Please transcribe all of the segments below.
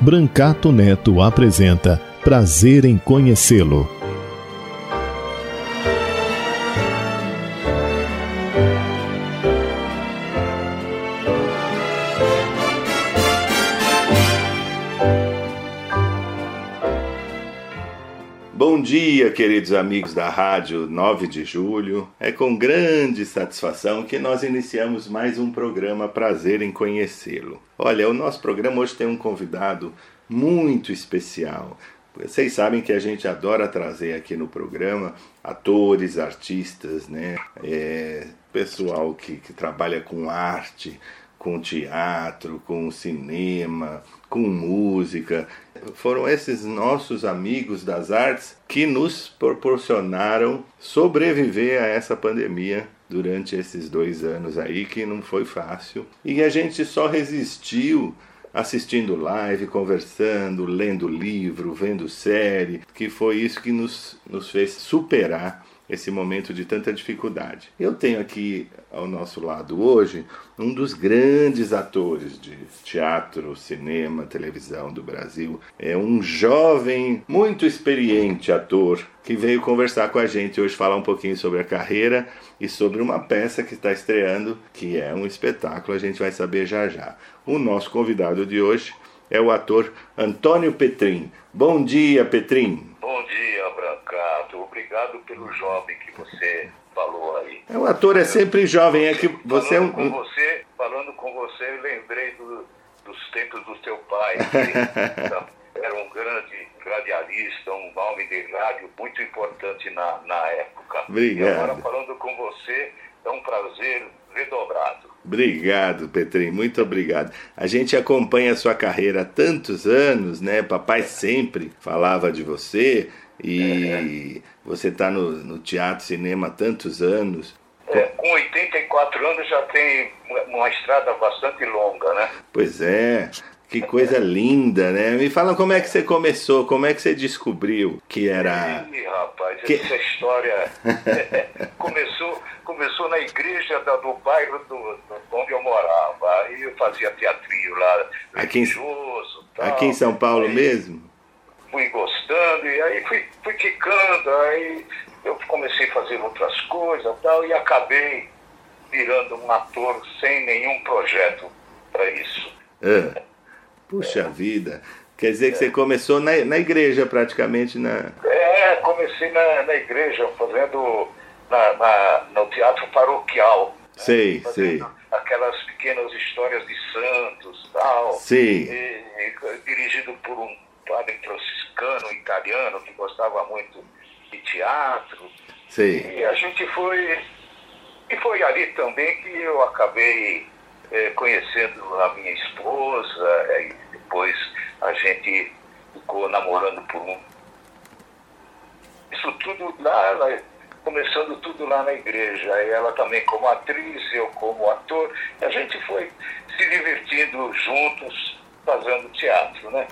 Brancato Neto apresenta Prazer em Conhecê-lo. Dia, queridos amigos da Rádio 9 de Julho. É com grande satisfação que nós iniciamos mais um programa Prazer em Conhecê-lo. Olha, o nosso programa hoje tem um convidado muito especial. Vocês sabem que a gente adora trazer aqui no programa atores, artistas, né? É, pessoal que, que trabalha com arte, com teatro, com cinema, com música. Foram esses nossos amigos das artes que nos proporcionaram sobreviver a essa pandemia durante esses dois anos aí, que não foi fácil. E a gente só resistiu assistindo live, conversando, lendo livro, vendo série, que foi isso que nos, nos fez superar esse momento de tanta dificuldade. Eu tenho aqui ao nosso lado hoje um dos grandes atores de teatro, cinema, televisão do Brasil. É um jovem, muito experiente ator que veio conversar com a gente hoje, falar um pouquinho sobre a carreira e sobre uma peça que está estreando, que é um espetáculo, a gente vai saber já já. O nosso convidado de hoje é o ator Antônio Petrin. Bom dia, Petrin. Obrigado pelo jovem que você falou aí. É, o ator é sempre jovem, é que você é um. Com você, falando com você, eu lembrei do, dos tempos do seu pai, que era um grande radialista, um homem de rádio muito importante na, na época. Obrigado. E agora falando com você, é um prazer redobrado. Obrigado, Petrinho, muito obrigado. A gente acompanha a sua carreira há tantos anos, né? Papai sempre falava de você e é. você está no, no teatro, cinema há tantos anos. É, com 84 anos já tem uma estrada bastante longa, né? Pois é. Que coisa linda, né? Me fala como é que você começou, como é que você descobriu que era. Ih, rapaz, que... essa história começou, começou na igreja da, do bairro do, do, onde eu morava. Aí eu fazia teatrinho lá, aqui em, tal. aqui em São Paulo aí, mesmo? Fui gostando, e aí fui, fui ficando, aí eu comecei a fazer outras coisas tal, e acabei virando um ator sem nenhum projeto para isso. É. Puxa vida. Quer dizer que você começou na, na igreja praticamente na. É, comecei na, na igreja, fazendo na, na, no teatro paroquial. Sei, né? sei. Aquelas pequenas histórias de santos tal. Sim. E, e, dirigido por um padre franciscano italiano que gostava muito de teatro. Sim. E a gente foi. E foi ali também que eu acabei é, conhecendo a minha esposa, é, e depois a gente ficou namorando por um. Isso tudo lá, lá, começando tudo lá na igreja. Ela também como atriz, eu como ator. E a gente foi se divertindo juntos, fazendo teatro, né?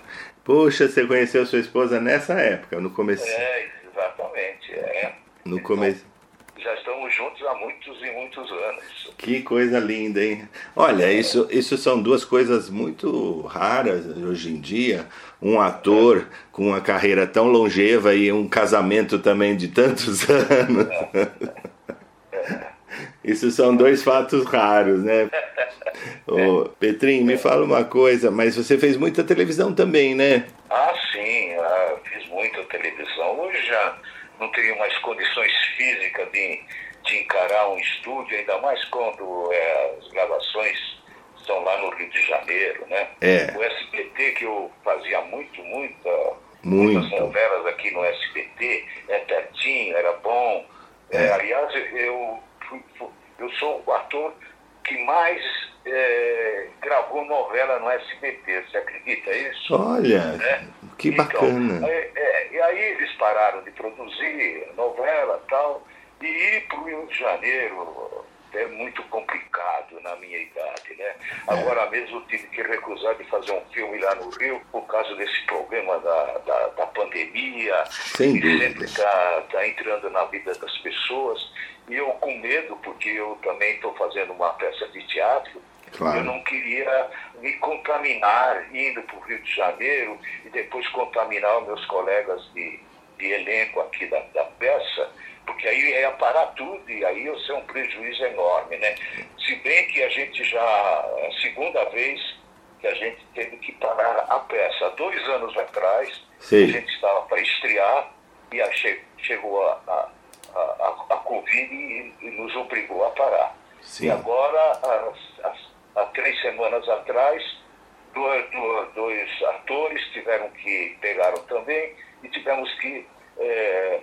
Poxa, você conheceu sua esposa nessa época, no começo? É, exatamente. É. No então, começo já estamos juntos há muitos e muitos anos. Que coisa linda, hein? Olha, isso, isso são duas coisas muito raras hoje em dia. Um ator com uma carreira tão longeva e um casamento também de tantos anos. Isso são dois fatos raros, né? Ô, Petrinho, me fala uma coisa, mas você fez muita televisão também, né? Ah, sim, ah, fiz muita televisão. Hoje já não tenho mais condições físicas de, de encarar um estúdio, ainda mais quando é, as gravações são lá no Rio de Janeiro, né? É. O SBT, que eu fazia muito, muita, muito. muitas novelas aqui no SBT, é pertinho, era bom. É. É, aliás, eu, eu sou o ator que mais é, gravou novela no SBT, você acredita isso? Olha, né? que então, bacana. É, é, e aí eles pararam de produzir novela e tal, e ir para o Rio de Janeiro é muito complicado na minha idade, né? É. Agora mesmo tive que recusar de fazer um filme lá no Rio por causa desse problema da, da, da pandemia, Sem que sempre está tá entrando na vida das pessoas. E eu com medo, porque eu também estou fazendo uma peça de teatro, Claro. Eu não queria me contaminar indo para o Rio de Janeiro e depois contaminar os meus colegas de, de elenco aqui da, da peça porque aí ia parar tudo e aí ia ser um prejuízo enorme, né? Se bem que a gente já, a segunda vez que a gente teve que parar a peça, dois anos atrás, Sim. a gente estava para estrear e che, chegou a, a, a, a Covid e, e, nos obrigou a parar. Sim. E agora, há três semanas atrás, dois, dois, atores tiveram que, pegaram também e tivemos que é,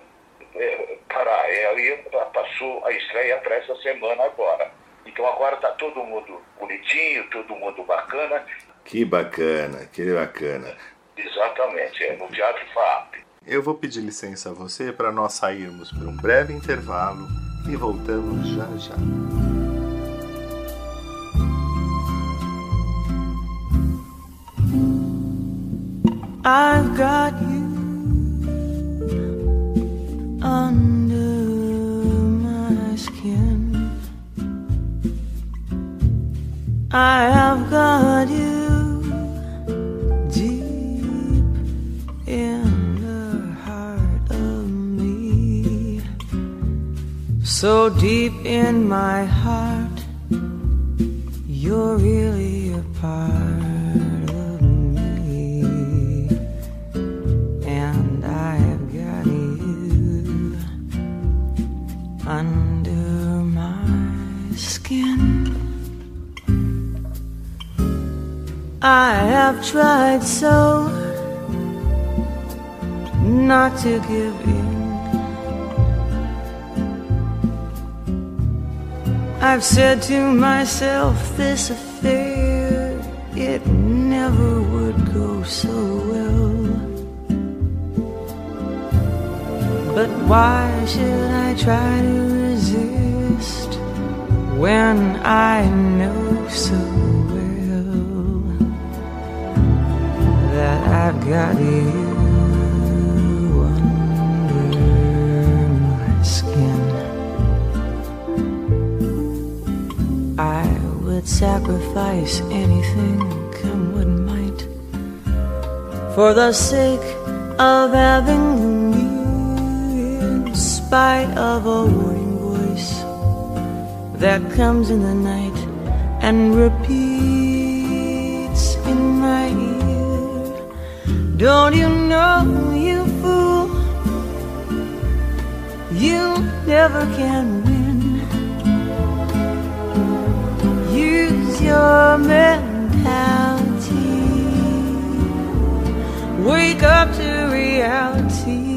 é, parar. É, aí passou a estreia para essa semana agora. Então agora está todo mundo bonitinho, todo mundo bacana. Que bacana, que bacana. Exatamente, é no Teatro FAP. Eu vou pedir licença a você para nós sairmos por um breve intervalo e voltamos já já. I've got you under my skin. I have got you So deep in my heart, you're really a part. Of me, and I have got you under my skin. I have tried so not to give in. I've said to myself, this affair, it never would go so well. But why should I try to resist when I know so? Well that I've got you would sacrifice anything, come what might, for the sake of having you, in spite of a warning voice that comes in the night and repeats in my ear. Don't you know, you fool, you never can win. Your mentality. Wake up to reality.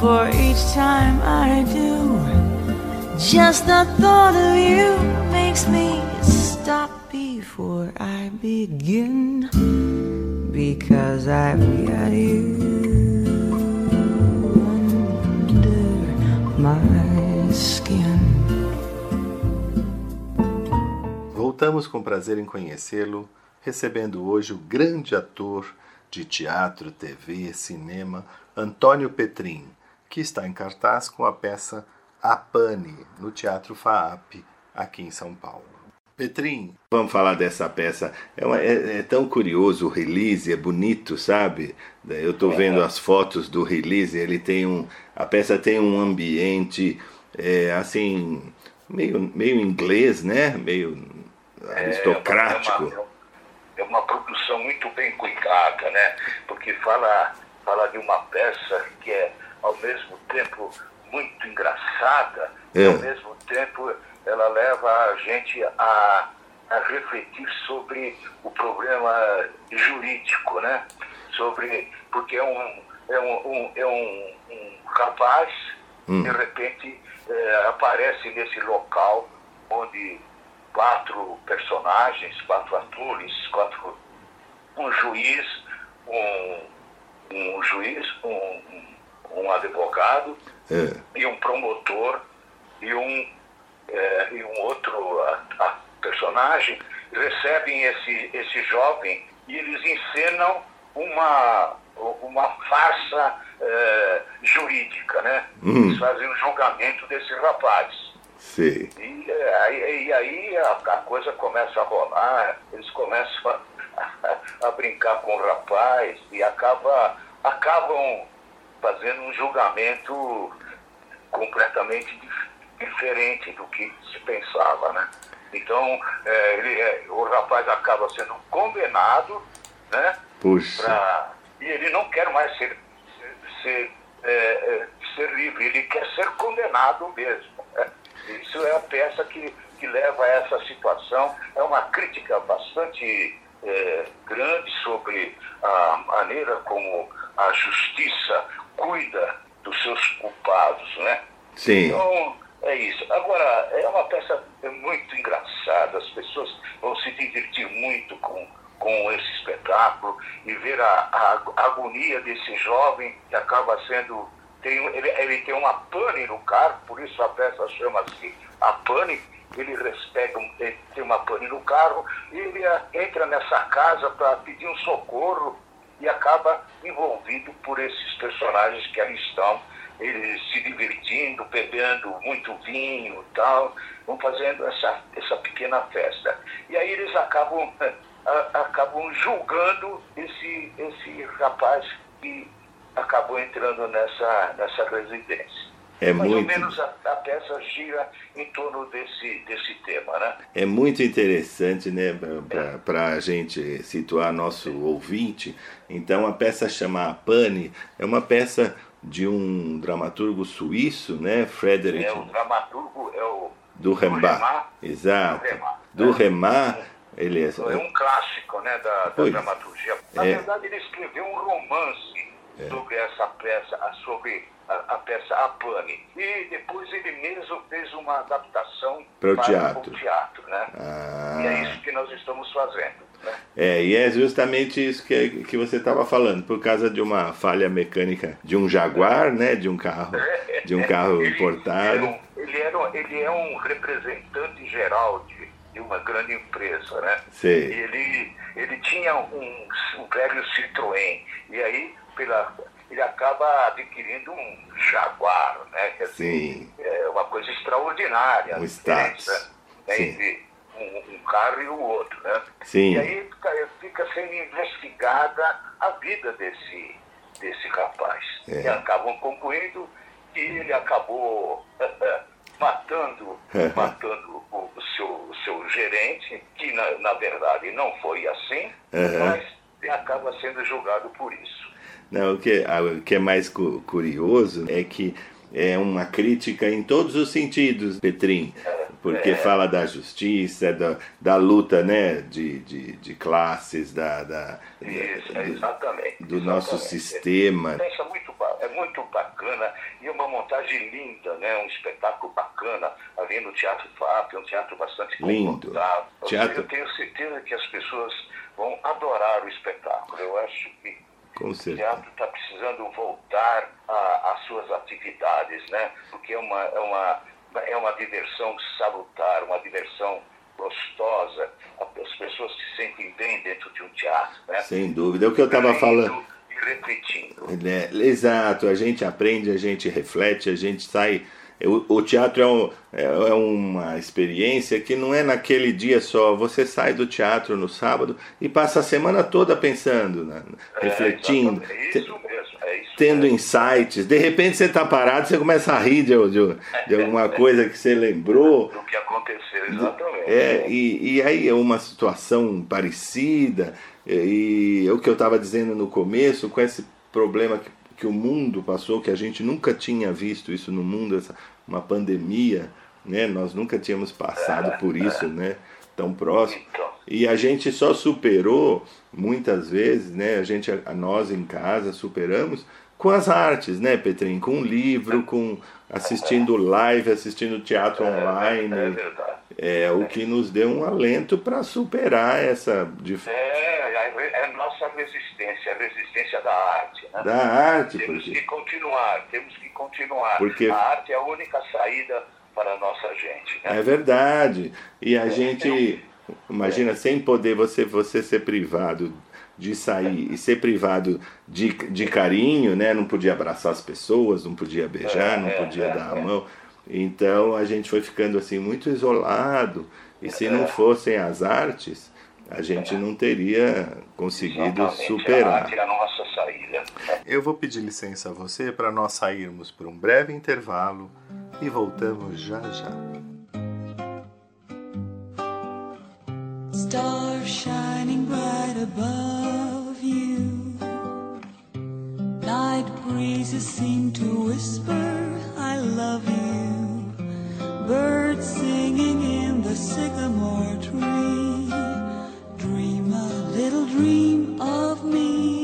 For each time I do, just the thought of you makes me stop before I begin because I've got you Voltamos com prazer em conhecê-lo, recebendo hoje o grande ator de teatro, TV, cinema, Antônio Petrin, que está em cartaz com a peça A Pane, no Teatro FAAP, aqui em São Paulo. Petrim, vamos falar dessa peça. É, uma, é, é, tão curioso o release, é bonito, sabe? Eu estou vendo as fotos do release, ele tem um. A peça tem um ambiente é, assim, meio, meio inglês, né? Meio é, aristocrático. É uma, é uma produção muito bem cuidada, né? Porque fala, fala de uma peça que é ao mesmo tempo muito engraçada, é. e ao mesmo tempo ela leva a gente a, a refletir sobre o problema jurídico, né? Sobre, porque é um, é um, um é um, um rapaz hum. de repente é, aparece nesse local onde quatro personagens, quatro atores, quatro, um juiz, um, um juiz, um, um advogado é. e um promotor e um, é, e um outro a, a personagem recebem esse, esse jovem e eles encenam uma, uma farsa é, jurídica, né? Hum. Eles fazem um julgamento desse rapaz. Sim. E, é, aí, e aí a, a, coisa começa a rolar, eles começam a, a, a, brincar com o rapaz e acaba, acabam fazendo um julgamento completamente dif, diferente do que se pensava, né? Então, é, ele, é, o rapaz acaba sendo condenado, né? Puxa. Pra, e ele não quer mais ser, ser, é, é, ser livre, ele quer ser condenado mesmo. Isso é a peça que, que leva a essa situação. É uma crítica bastante é, grande sobre a maneira como a justiça cuida dos seus culpados, né? Sim. Então, é isso. Agora, é uma peça muito engraçada, as pessoas vão se divertir muito com com esse espetáculo e ver a, a, a agonia desse jovem que acaba sendo. Tem, ele, ele tem uma pane no carro, por isso a peça chama-se A Pane. Ele, respega, ele tem uma pane no carro e ele entra nessa casa para pedir um socorro e acaba envolvido por esses personagens que ali estão, eles se divertindo, bebendo muito vinho e tal, vão fazendo essa, essa pequena festa. E aí eles acabam a, acabam julgando esse, esse rapaz que acabou entrando nessa, nessa residência. É Mais muito... ou menos a, a, peça gira em torno desse, desse tema, né? É muito interessante, né, para é. a gente situar nosso ouvinte. Então, a peça chama Pane é uma peça de um dramaturgo suíço, né, Frederick... É, o dramaturgo é o... Do Rembrandt. Exato. Do. Do Rembrandt ele é, é um clássico né, da, da dramaturgia. Na é. verdade, ele escreveu um romance é. sobre essa peça, sobre a, a, peça A Pane. E depois ele mesmo fez uma adaptação para o teatro. O teatro né? Ah. E é isso que nós estamos fazendo. Né? É, e é justamente isso que, que você estava falando, por causa de uma falha mecânica de um Jaguar, né, de um carro, de um carro ele, importado. Ele, era, ele é um representante geral de de uma grande empresa, né? Sim. Ele, ele tinha um, um velho Citroën, e aí pela, ele acaba adquirindo um Jaguar, né? Quer Sim. é uma coisa extraordinária. Um status. Né? Entre um, um, carro e o outro, né? Sim. E aí fica, fica sendo investigada a vida desse, desse rapaz. É. E acabam concluindo que ele acabou matando, matando o, seu, seu gerente, que na, na verdade não foi assim, mas acaba sendo julgado por isso. Não, o que, o que é mais curioso é que é uma crítica em todos os sentidos, Petrim. É, porque é. fala da justiça, da, da luta né, de, de, de classes, da, da, Isso, da, exatamente. Do, exatamente. nosso sistema. É, muito, é muito bacana e uma montagem linda, né, um espetáculo bacana ali no Teatro FAP, é um teatro bastante Lindo. Teatro... Eu tenho certeza que as pessoas vão adorar o espetáculo. Eu acho que com certeza. O teatro está precisando voltar às suas atividades, né? Porque é uma, é, uma, é uma diversão salutar, uma diversão gostosa. As pessoas se sentem bem dentro de um teatro, né? Sem dúvida. É o que eu estava falando. E repetindo. É, exato. A gente aprende, a gente reflete, a gente sai o, teatro é, um, é, é, uma experiência que não é naquele dia só. Você sai do teatro no sábado e passa a semana toda pensando, né? é, refletindo, é isso mesmo, é tendo mesmo. insights. De repente você está parado, você começa a rir de, de, de alguma coisa que você lembrou. Do que aconteceu, exatamente. É, e, e aí é uma situação parecida. E, e o que eu estava dizendo no começo, com esse problema que que o mundo passou, que a gente nunca tinha visto isso no mundo, essa, uma pandemia, né? Nós nunca tínhamos passado por isso, né? Tão próximo. E a gente só superou muitas vezes, né? A gente, a nós em casa superamos com as artes, né, Petrinho? Com um livro, com assistindo live, assistindo teatro É, online. é verdade. É o que nos deu um alento para superar essa dif- É, é a nossa resistência, a resistência da arte. Né? da arte, Temos porque que continuar, temos que continuar. Porque- A arte é a única saída para a nossa gente. Né? é verdade. E a gente imagina sem poder você você ser privado de sair e ser privado de, de carinho, né? Não podia abraçar as pessoas, não podia beijar, É, não é, podia é, dar a é. mão. Então a gente foi ficando assim muito isolado. E se É. não fossem as artes, a gente não teria conseguido Exatamente, superar. é a nossa saída. Eu vou pedir licença a você para nós sairmos por um breve intervalo e voltamos já já. Stars shining bright above you. Night breezes seem to whisper, I love you. Birds singing in the sycamore tree. Dream a little dream of me.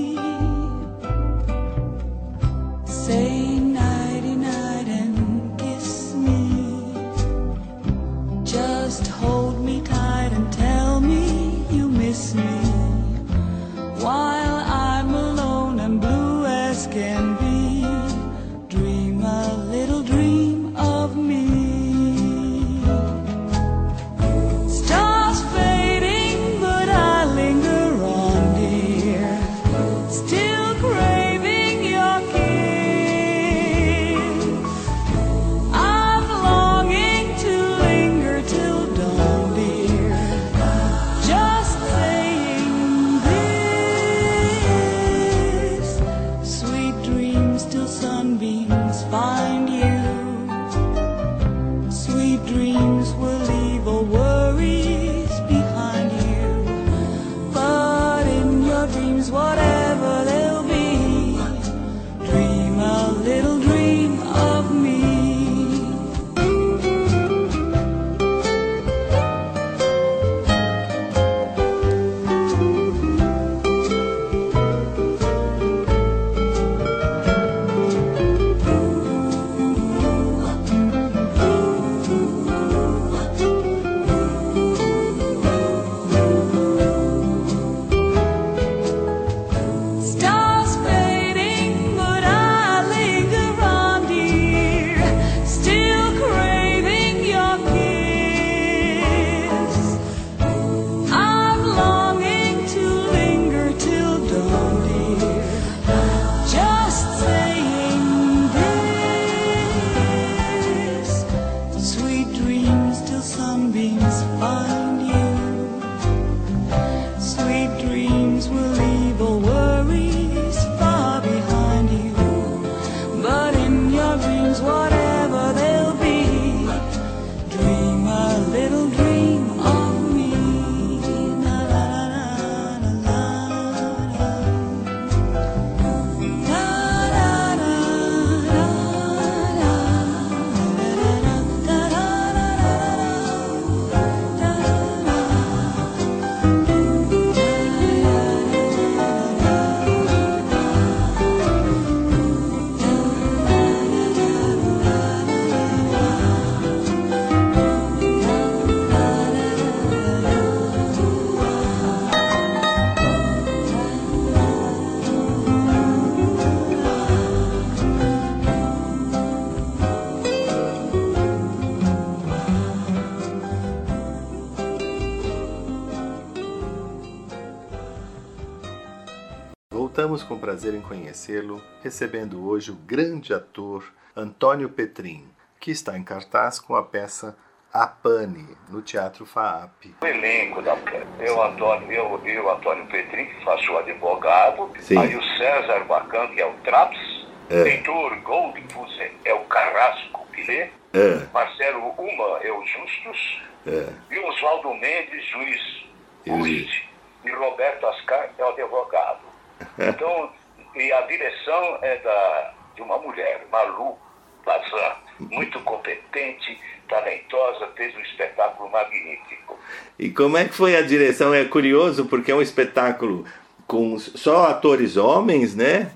Voltamos com prazer em conhecê-lo, recebendo hoje o grande ator Antônio Petrin, que está em cartaz com a peça A Pane, no Teatro FAAP. O elenco da peça. Eu, Antônio, eu, eu, Antônio Petrin, que faço o advogado. Sim. Aí o César Bacan, que é o Traps. É. Heitor Goldfusen é o Carrasco Pilê. É, Marcelo Uma é o Justus. é, E Oswaldo Mendes, juiz Rust. E Roberto Ascar é o advogado. Então, e a direção é da, de uma mulher, Malu Bazan, muito competente, talentosa, fez um espetáculo magnífico. E como é que foi a direção? É curioso porque é um espetáculo com só atores homens, né?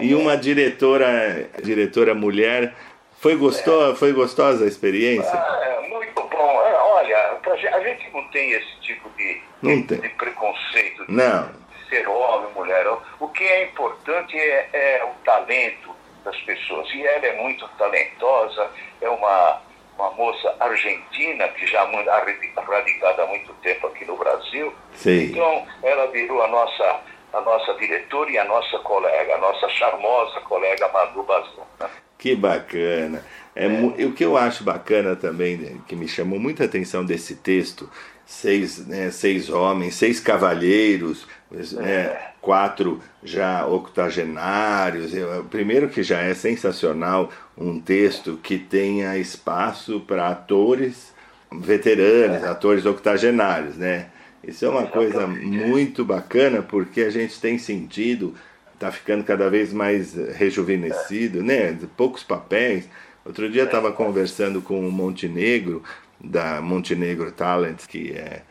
e uma diretora, diretora mulher. Foi, gostou, foi gostosa a experiência? Ah, é muito bom. É, olha, a gente não tem esse tipo de, Não de, tem. de preconceito Não. Ser homem, mulher. O que é importante é, é o talento das pessoas. E ela é muito talentosa, é uma, uma moça argentina que já arredi- radicada há muito tempo aqui no Brasil. Sei. Então, ela virou a nossa, a nossa diretora e a nossa colega, a nossa charmosa colega Madu Bazan. Que bacana. É, e o que eu acho bacana também, né, que me chamou muita atenção desse texto, seis, né, seis homens, seis cavalheiros, né, quatro já octogenários. Primeiro que já é sensacional um texto que tenha espaço para atores veteranos, atores octogenários, né? Isso é uma coisa muito bacana porque a gente tem sentido está ficando cada vez mais rejuvenescido, né? Poucos papéis. Outro dia estava conversando com o Montenegro, da Montenegro Talent, que é,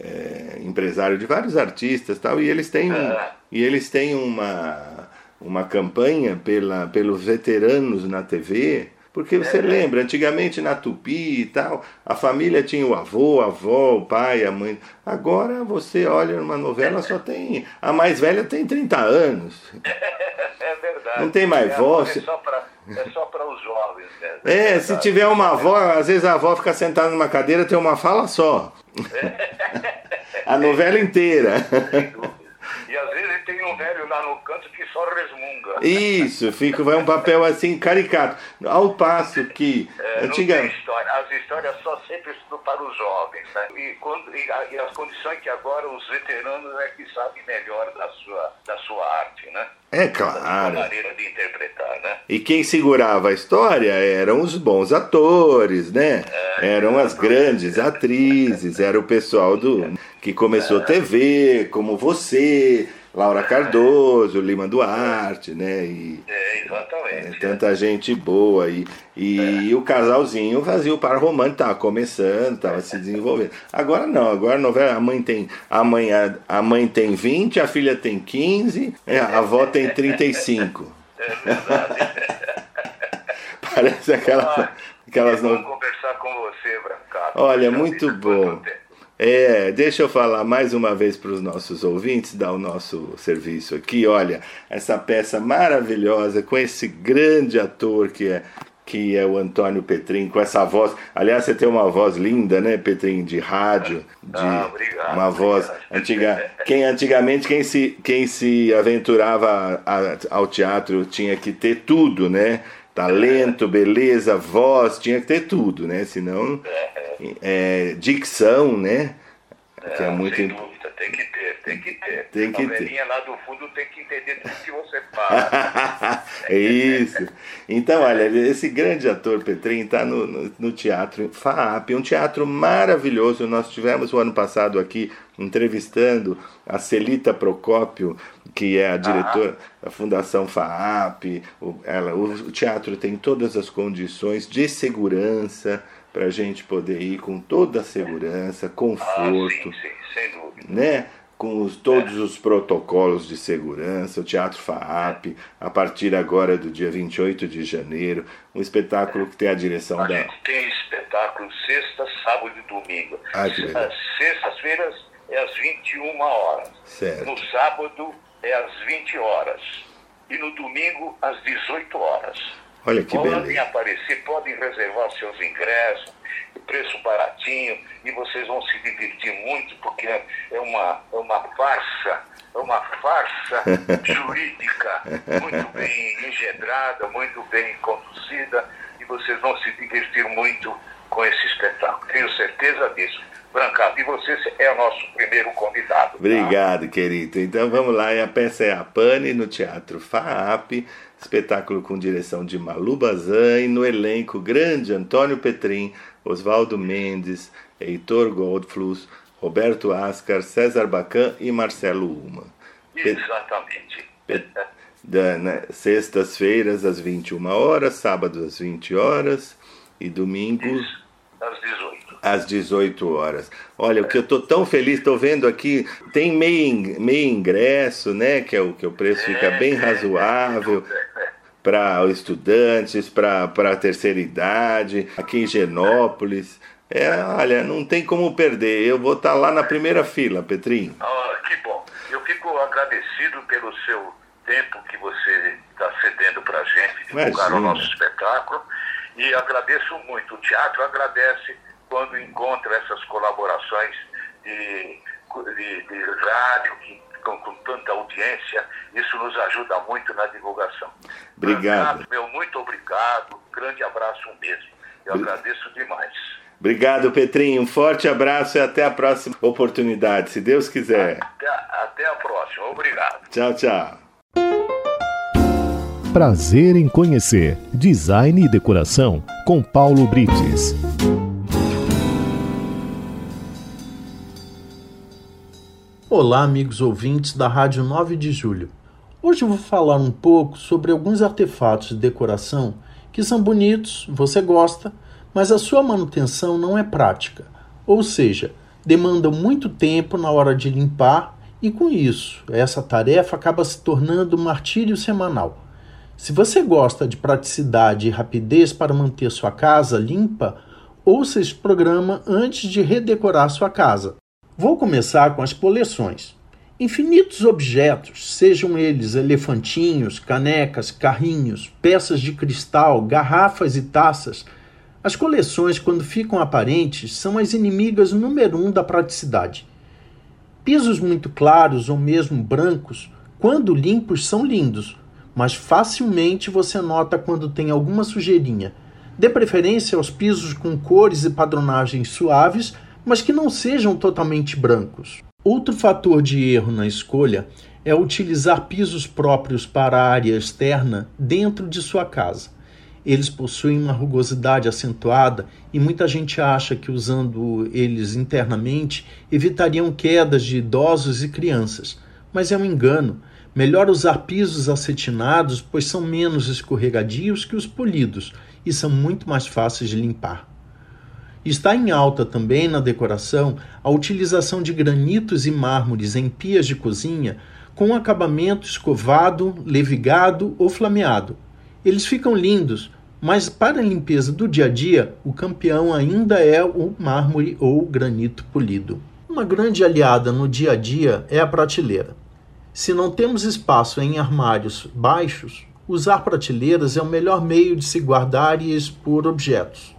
é empresário de vários artistas tal, e eles têm, um, e eles têm uma, uma campanha pela, pelos veteranos na TV. Porque você lembra, antigamente na Tupi e tal, a família tinha o avô, a avó, o pai, a mãe. Agora você olha numa novela, só tem. A mais velha tem 30 anos. É verdade. Não tem mais É, voz. É só para é só para os jovens. Né? É, se tiver uma avó, às vezes a avó fica sentada numa cadeira tem uma fala só. A novela inteira. E às vezes tem um velho lá no canto que só resmunga. Isso, fica, vai um papel assim caricato. Ao passo que. É, antiga- história. As histórias só sempre estão para os jovens. Né? E, quando, e, a- e as condições que agora os veteranos é que sabem melhor da sua, da sua arte, né? É claro. maneira de interpretar, né? E quem segurava a história eram os bons atores, né? Eram as grandes atrizes, era o pessoal do que começou TV, como você, Laura Cardoso, Lima Duarte, né? E É, é, exatamente. tanta gente boa e, e o casalzinho fazia o par romântico, tava começando, tava se desenvolvendo. Agora não, agora a novela, a mãe tem a mãe, a, a mãe tem 20, a filha tem 15, é, a avó tem 35. É verdade. Parece aquelas, aquelas Vamos no... conversar com você, Brancato. Olha, muito bom. tempo. É, deixa eu falar mais uma vez para os nossos ouvintes, dar o nosso serviço aqui. Olha, essa peça maravilhosa com esse grande ator que é que é o Antônio Petrin, com essa voz. Aliás, você tem uma voz linda, né, Petrin, de rádio, de Ah, obrigado, uma voz obrigado. antiga. Quem antigamente quem se quem se aventurava a- ao teatro tinha que ter tudo, né? Talento, beleza, voz, tinha que ter tudo, né? Senão é, dicção, né? Que é muito Sem imp- dúvida, tem que ter, tem que ter. Tem que a ter. velhinha lá do fundo tem que entender tudo que você fala. é isso. Então, olha, esse grande ator Petrin está no, no, no teatro FAAP, um teatro maravilhoso. Nós tivemos o ano passado aqui entrevistando a Celita Procópio, que é a diretora da Fundação FAAP. O, ela, o, o teatro tem todas as condições de segurança para a gente poder ir com toda a segurança, Ah, conforto sim, sim, sem dúvida. né? Com os, todos os protocolos de segurança, o Teatro FAAP, a partir agora do dia 28 de janeiro, um espetáculo que tem a direção A da. gente tem espetáculo sexta, sábado e domingo. Ah, sextas-feiras é às 21 horas. Certo. No sábado é às 20 horas. E no domingo às 18 horas. Olha que podem beleza. aparecer, podem reservar seus ingressos, preço baratinho, e vocês vão se divertir muito, porque é uma, é uma farsa, é uma farsa jurídica muito bem engendrada, muito bem conduzida, e vocês vão se divertir muito com esse espetáculo. Tenho certeza disso. Brancato, e você é o nosso primeiro convidado. tá? Obrigado, querido. Então vamos lá, e a peça é a Pane no Teatro FAAP, espetáculo com direção de Malu Bazan e no elenco grande Antônio Petrin, Oswaldo Mendes, Heitor Goldfluss, Roberto Ascar, César Bacan e Marcelo Uma. Exatamente. Da- né, Sextas-feiras às 21 horas, sábados às 20 horas e domingos Às 18. Às 18 horas. Olha, o que eu tô tão feliz, tô vendo aqui, tem meio, meio ingresso, né? Que é o que o preço fica bem razoável para os estudantes, para a terceira idade, aqui em Genópolis. É, olha, não tem como perder. Eu vou estar tá lá na primeira fila, Petrinho. Ah, que bom. Eu fico agradecido pelo seu tempo que você está cedendo para a gente divulgar Imagina. o nosso espetáculo. E agradeço muito. O teatro agradece quando encontra essas colaborações de, de, de rádio que, com, com tanta audiência. Isso nos ajuda muito na divulgação. Obrigado. Renato, Meu muito obrigado. Grande abraço mesmo. Eu Obri- agradeço demais. Obrigado, Petrinho. Um forte abraço e até a próxima oportunidade, se Deus quiser. Até, até a próxima. Obrigado. Tchau, tchau. Prazer em conhecer Design e Decoração com Paulo Brites. Olá, amigos ouvintes da Rádio 9 de Julho. Hoje vou falar um pouco sobre alguns artefatos de decoração que são bonitos, você gosta, mas a sua manutenção não é prática, ou seja, demandam muito tempo na hora de limpar e com isso, essa tarefa acaba se tornando um martírio semanal. Se você gosta de praticidade e rapidez para manter sua casa limpa, ouça este programa antes de redecorar sua casa. Vou começar com as coleções. Infinitos objetos, sejam eles elefantinhos, canecas, carrinhos, peças de cristal, garrafas e taças. As coleções, quando ficam aparentes, são as inimigas número um da praticidade. Pisos muito claros ou mesmo brancos, quando limpos, são lindos, mas facilmente você nota quando tem alguma sujeirinha. Dê preferência aos pisos com cores e padronagens suaves, mas que não sejam totalmente brancos. Outro fator de erro na escolha é utilizar pisos próprios para a área externa dentro de sua casa. Eles possuem uma rugosidade acentuada e muita gente acha que usando eles internamente evitariam quedas de idosos e crianças, mas é um engano. Melhor usar pisos acetinados, pois são menos escorregadios que os polidos e são muito mais fáceis de limpar. Está em alta também na decoração a utilização de granitos e mármores em pias de cozinha com acabamento escovado, levigado ou flameado. Eles ficam lindos, mas para a limpeza do dia a dia, o campeão ainda é o mármore ou granito polido. Uma grande aliada no dia a dia é a prateleira. Se não temos espaço em armários baixos, usar prateleiras é o melhor meio de se guardar e expor objetos.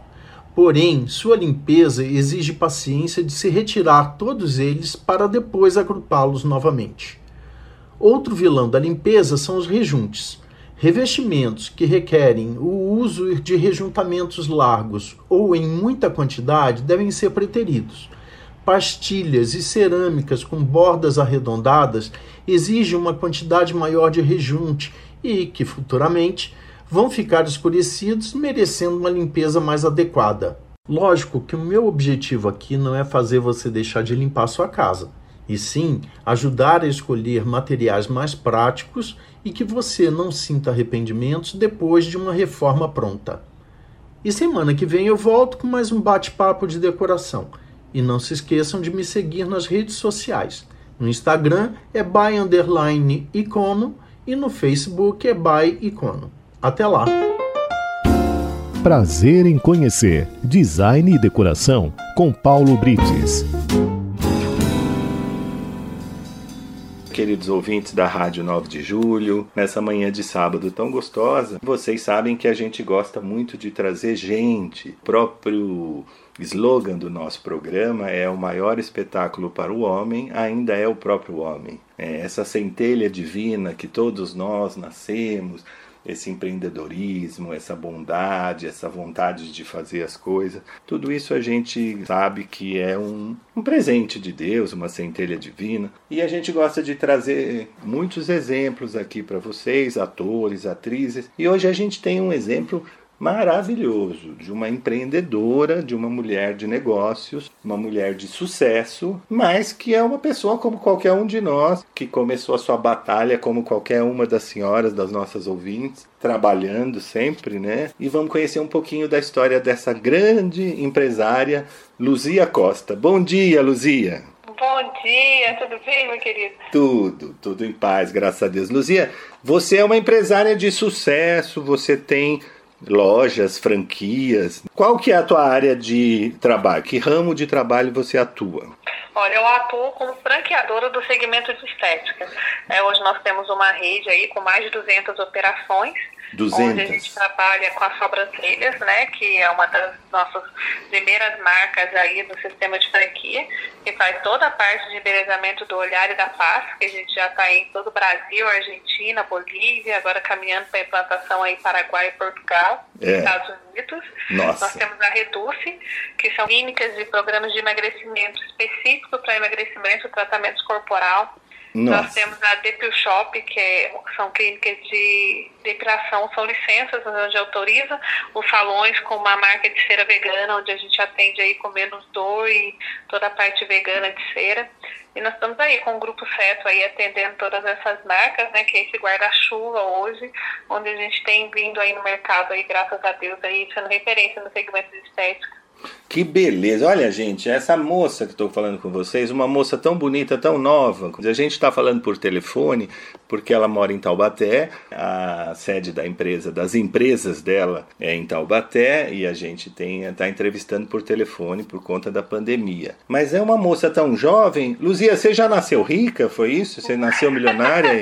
Porém, sua limpeza exige paciência de se retirar todos eles para depois agrupá-los novamente. Outro vilão da limpeza são os rejuntes. Revestimentos que requerem o uso de rejuntamentos largos ou em muita quantidade devem ser preteridos. Pastilhas e cerâmicas com bordas arredondadas exigem uma quantidade maior de rejunte e que futuramente vão ficar escurecidos, merecendo uma limpeza mais adequada. Lógico que o meu objetivo aqui não é fazer você deixar de limpar sua casa, e sim ajudar a escolher materiais mais práticos e que você não sinta arrependimentos depois de uma reforma pronta. E semana que vem eu volto com mais um bate-papo de decoração. E não se esqueçam de me seguir nas redes sociais. No Instagram é by underline icono e no Facebook é by icono. Até lá! Prazer em conhecer Design e Decoração com Paulo Brites. Queridos ouvintes da Rádio 9 de Julho, nessa manhã de sábado tão gostosa, vocês sabem que a gente gosta muito de trazer gente. O próprio slogan do nosso programa é o maior espetáculo para o homem ainda é o próprio homem. É essa centelha divina que todos nós nascemos, esse empreendedorismo, essa bondade, essa vontade de fazer as coisas, tudo isso a gente sabe que é um, um presente de Deus, uma centelha divina, e a gente gosta de trazer muitos exemplos aqui para vocês, atores, atrizes, e hoje a gente tem um exemplo maravilhoso de uma empreendedora, de uma mulher de negócios, uma mulher de sucesso, mas que é uma pessoa como qualquer um de nós, que começou a sua batalha como qualquer uma das senhoras das nossas ouvintes, trabalhando sempre, né? E vamos conhecer um pouquinho da história dessa grande empresária, Luzia Costa. Bom dia, Luzia. Bom dia, tudo bem, meu querido? Tudo, tudo em paz, graças a Deus. Luzia, você é uma empresária de sucesso, você tem lojas, franquias. Qual que é a tua área de trabalho? Que ramo de trabalho você atua? Olha, eu atuo como franqueadora do segmento de estética. É, hoje nós temos uma rede aí com mais de 200 operações 200. onde a gente trabalha com as sobrancelhas, né, que é uma das nossas primeiras marcas aí do sistema de franquia, que faz toda a parte de embelezamento do olhar e da face, que a gente já está em todo o Brasil, Argentina, Bolívia, agora caminhando para a implantação aí em Paraguai e Portugal, É. Estados Unidos. Nossa. Nós temos a Reduce, que são clínicas e programas de emagrecimento específico para emagrecimento tratamento corporal. Nós Nossa. temos a Depil Shop, que é- são clínicas de depilação, são licenças onde autoriza os salões com uma marca de cera vegana, onde a gente atende aí com menos dor e toda a parte vegana de cera. E nós estamos aí com o Grupo Seto aí atendendo todas essas marcas, né, que é esse guarda-chuva hoje, onde a gente tem vindo aí no mercado aí, graças a Deus, aí sendo referência no segmento de estética. Que beleza! Olha, gente, essa moça que estou falando com vocês, uma moça tão bonita, tão nova. A gente está falando por telefone porque ela mora em Taubaté, a sede da empresa, das empresas dela é em Taubaté e a gente está entrevistando por telefone por conta da pandemia. Mas é uma moça tão jovem. Luzia, você já nasceu rica? Foi isso? Você nasceu milionária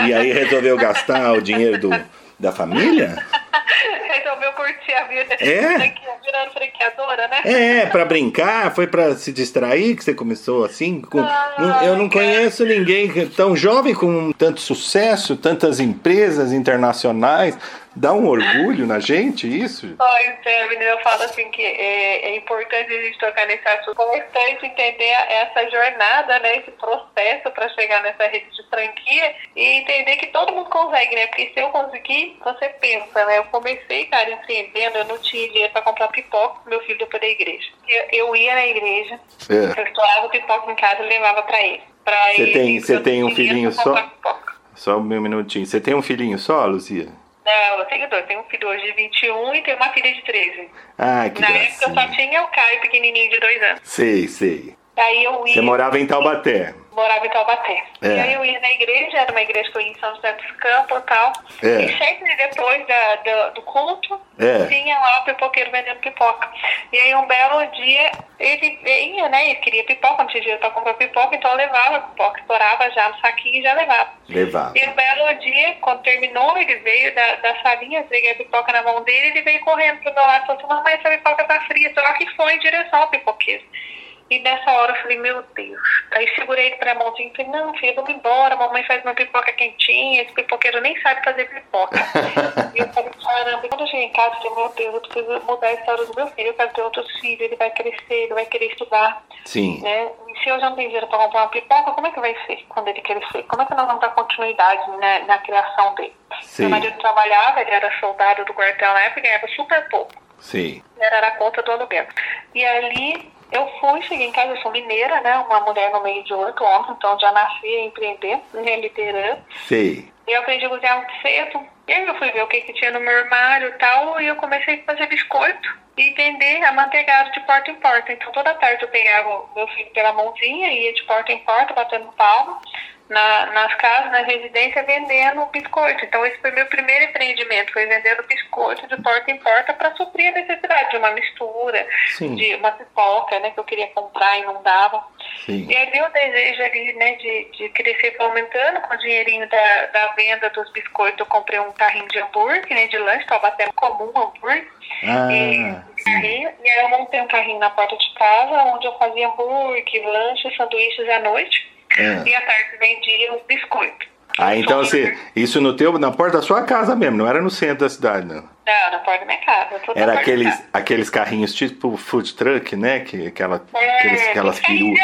e, e aí resolveu gastar o dinheiro do, da família? Resolveu curtir a vida É? franquia- virando franqueadora, né? É, pra brincar, foi pra se distrair que você começou assim? Com- Ah, eu não cara. conheço ninguém tão jovem com tanto sucesso, tantas empresas internacionais. Dá um orgulho na gente isso? Pois é, menina, eu falo assim que é, é importante a gente tocar nesse assunto. É importante entender essa jornada, né? Esse processo para chegar nessa rede de franquia e entender que todo mundo consegue, né? Porque se eu conseguir, você pensa, né? Eu comecei, cara, empreendendo, eu não tinha dinheiro para comprar pipoca pro meu filho depois da igreja. Eu, eu ia na igreja, É. eu estourava pipoca em casa e levava para ele. Pra Você ele, tem- você tem um filhinho só? Só um minutinho. Você tem um filhinho só, Luzia? Não, eu tenho dois. Tenho um filho hoje de 21 e tenho uma filha de 13. Ah, que Na época eu só gracinha. tinha o Caio, pequenininho de dois anos. Sei, sei. Aí eu ia. Você morava em Taubaté. Morava em Taubaté. É. E aí eu ia na igreja, era uma igreja que eu ia em São José dos Campos e tal. É. E sempre depois da, da- do culto, É. tinha lá o pipoqueiro vendendo pipoca. E aí um belo dia, ele veio, né? Ele queria pipoca, não tinha dinheiro pra comprar pipoca, então eu levava a pipoca, estourava já no saquinho e já levava. Levava. E um belo dia, quando terminou, ele veio da, da salinha, peguei a pipoca na mão dele, ele veio correndo pro meu lado e falou assim, mamãe, essa pipoca tá fria, só que foi em direção ao pipoqueiro. E nessa hora eu falei, meu Deus. Aí segurei ele pra mãozinha e falei, não, filho, vamos embora, mamãe faz uma pipoca quentinha, esse pipoqueiro nem sabe fazer pipoca. e eu falei, caramba, quando eu cheguei em casa, eu falei, meu Deus, eu preciso mudar a história do meu filho, eu quero ter outros filhos, ele vai crescer, ele vai querer estudar Sim. né? E se eu já não tenho dinheiro para comprar uma pipoca, como é que vai ser quando ele crescer? Como é que nós vamos dar continuidade né, na criação dele? Sim. Meu marido trabalhava, ele era soldado do quartel na época e ganhava super pouco. Sim. Era a conta do aluguel. E ali eu fui, cheguei em casa, eu sou mineira, né? Uma mulher no meio de oito homens, então já nasci a empreender, né, liderando. Sei. E eu aprendi a cozinhar muito cedo. E aí eu fui ver o que, que tinha no meu armário e tal, e eu comecei a fazer biscoito e vender amanteigado de porta em porta. Então toda tarde eu pegava meu filho pela mãozinha e ia de porta em porta, batendo palma, na, nas casas, na residência, vendendo biscoito. Então esse foi meu primeiro empreendimento, foi vendendo biscoito de porta em porta para suprir a necessidade de uma mistura, Sim. de uma pipoca, né, que eu queria comprar e não dava. Sim. E ali o desejo ali, né, de, de crescer foi aumentando com o dinheirinho da, da venda dos biscoitos. Eu comprei um carrinho de hambúrguer, né, de lanche, Taubaté comum hambúrguer. Ah, e, carrinho, e aí eu montei um carrinho na porta de casa, onde eu fazia hambúrguer, lanche, sanduíches à noite. É. E à tarde vendia os biscoitos. Ah, então assim, isso no teu, na porta da sua casa mesmo, não era no centro da cidade, não. Não, na porta da minha casa. Era aqueles, casa. aqueles carrinhos tipo food truck, né? Que, aquela, É, aqueles, aquelas peruas.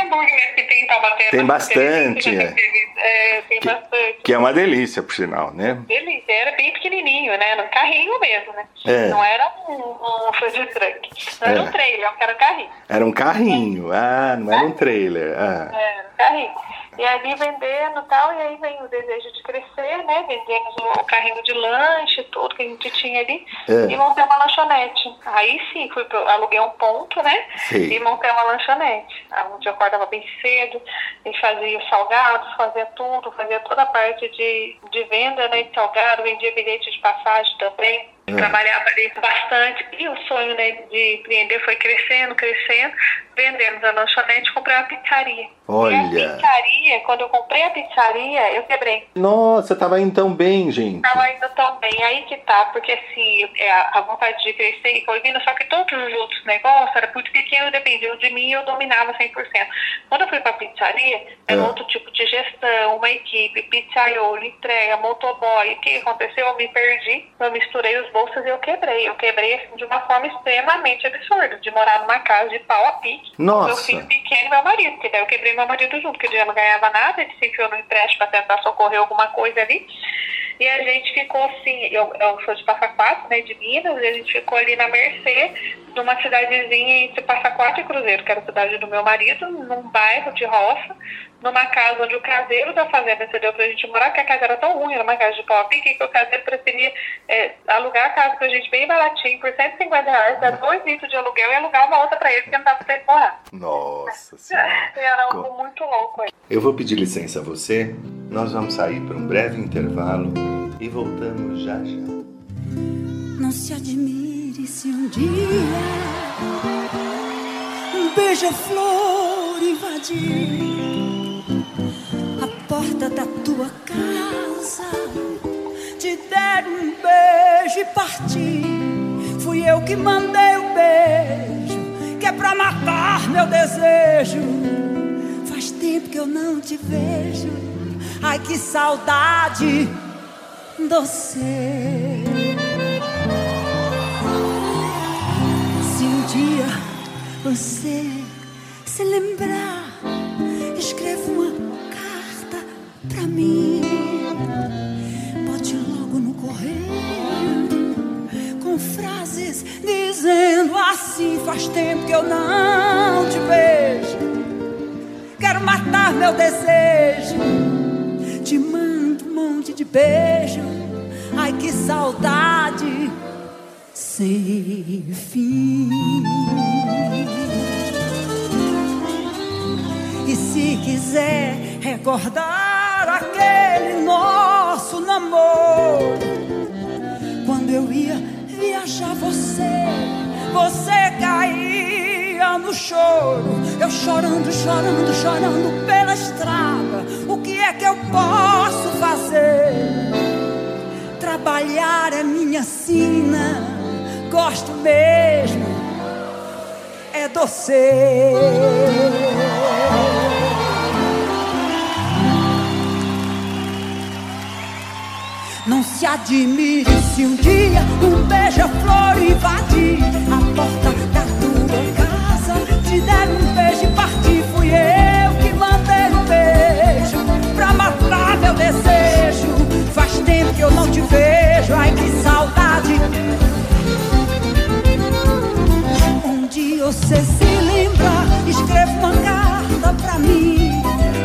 que tem em Taubaté. Tem bastante, televisão, É, tem Que- bastante. Que é uma delícia, por sinal, né? Delícia, era bem pequenininho, né? Num carrinho mesmo, né? É. Não era um, um food truck. Não era É. um trailer, era um carrinho. Era um carrinho. Ah, não era um trailer. Ah. É, um carrinho. E ali vendendo e tal, e aí vem o desejo de crescer, né? Vendemos o, o carrinho de lanche, tudo que a gente tinha ali, É. e montei uma lanchonete. Aí sim, fui pro, aluguei um ponto, né? Sim. E montei uma lanchonete. Onde eu acordava bem cedo, e fazia os salgados, fazia tudo, fazia toda a parte de, de venda né, de salgado, vendia bilhete de passagem também. É. Trabalhava ali bastante e o sonho né, de empreender foi crescendo, crescendo. Vendemos a lanchonete, comprei uma pizzaria. Olha. E a pizzaria, quando eu comprei a pizzaria, eu quebrei. Nossa, tava indo tão bem, gente. Tava indo tão bem. Aí que tá, porque assim, é, a a vontade de crescer e foi vindo, só que todos os outros negócios era muito pequeno, dependiam de mim e eu dominava 100%. Quando eu fui pra pizzaria, era É. outro tipo de gestão, uma equipe, pizzaiolo, entrega, motoboy. O que aconteceu? Eu me perdi, eu misturei os bolsos e eu quebrei. Eu quebrei assim, de uma forma extremamente absurda, de morar numa casa de pau a pique. Nossa. Meu filho pequeno e meu marido, porque daí eu quebrei meu marido junto, porque ele já não ganhava nada, ele se enfiou no empréstimo para tentar socorrer alguma coisa ali. E a gente ficou assim, eu, eu sou de Passa Quatro, né, de Minas, e a gente ficou ali na mercê de uma cidadezinha entre Passa Quatro e Cruzeiro, que era a cidade do meu marido, num bairro de roça, numa casa onde o caseiro da fazenda cedeu pra gente morar, porque a casa era tão ruim, era uma casa de pau pique, que o caseiro preferia é, alugar a casa pra gente bem baratinho, por 150 reais, dar dois litros de aluguel e alugar uma outra pra ele, porque não dava pra ele morar. Nossa senhora. Era algo muito louco. aí. Eu vou pedir licença a você. Nós vamos sair para um breve intervalo e voltamos já já. Não se admire se um dia um beija-flor invadir a porta da tua casa, te der um beijo e partir. Fui eu que mandei o beijo, que é pra matar meu desejo. Faz tempo que eu não te vejo. Ai, que saudade doce. Se um dia você se lembrar, escreva uma carta pra mim. Bote logo no correio com frases dizendo assim: faz tempo que eu não te vejo. Quero matar meu desejo. Te mando um monte de beijo. Ai, que saudade sem fim. E se quiser recordar aquele nosso namoro, quando eu ia viajar você, você no choro. Eu chorando, chorando, chorando pela estrada. O que é que eu posso fazer? Trabalhar é minha sina, gosto mesmo é doce. Não se admire se um dia um beija-flor invadir a porta da tua você se lembra, escreva uma carta pra mim.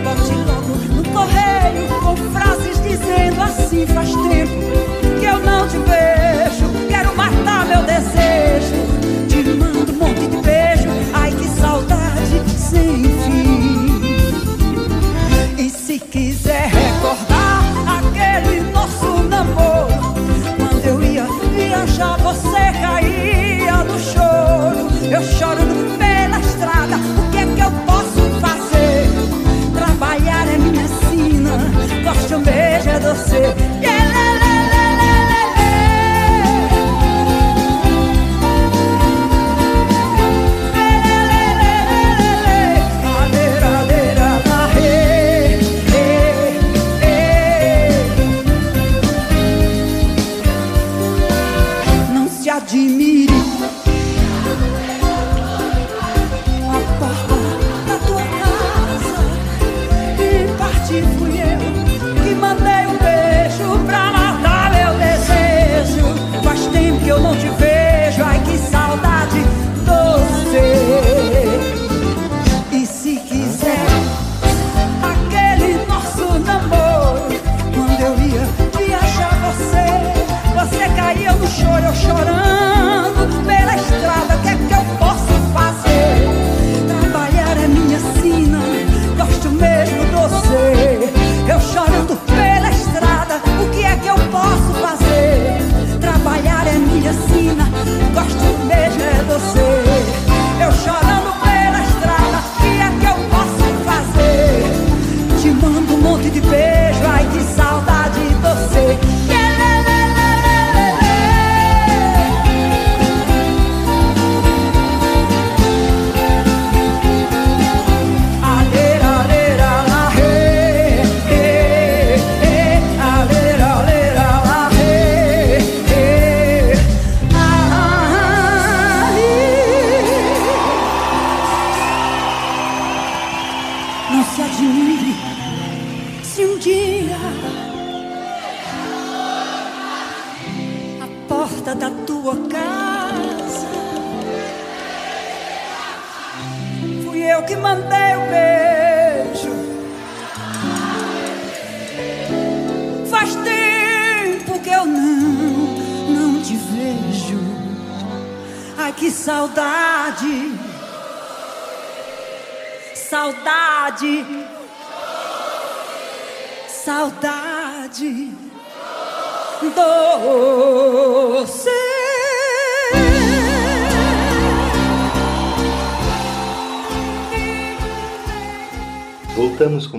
Bote logo no correio com frases dizendo assim: faz tempo que eu não te vejo. Quero matar meu desejo. Sem fim. E se quiser recordar aquele nosso namoro, quando eu ia viajar, você caía no choro. Eu choro pela estrada, o que é que eu posso fazer? Trabalhar é minha sina, gosto mesmo é doce.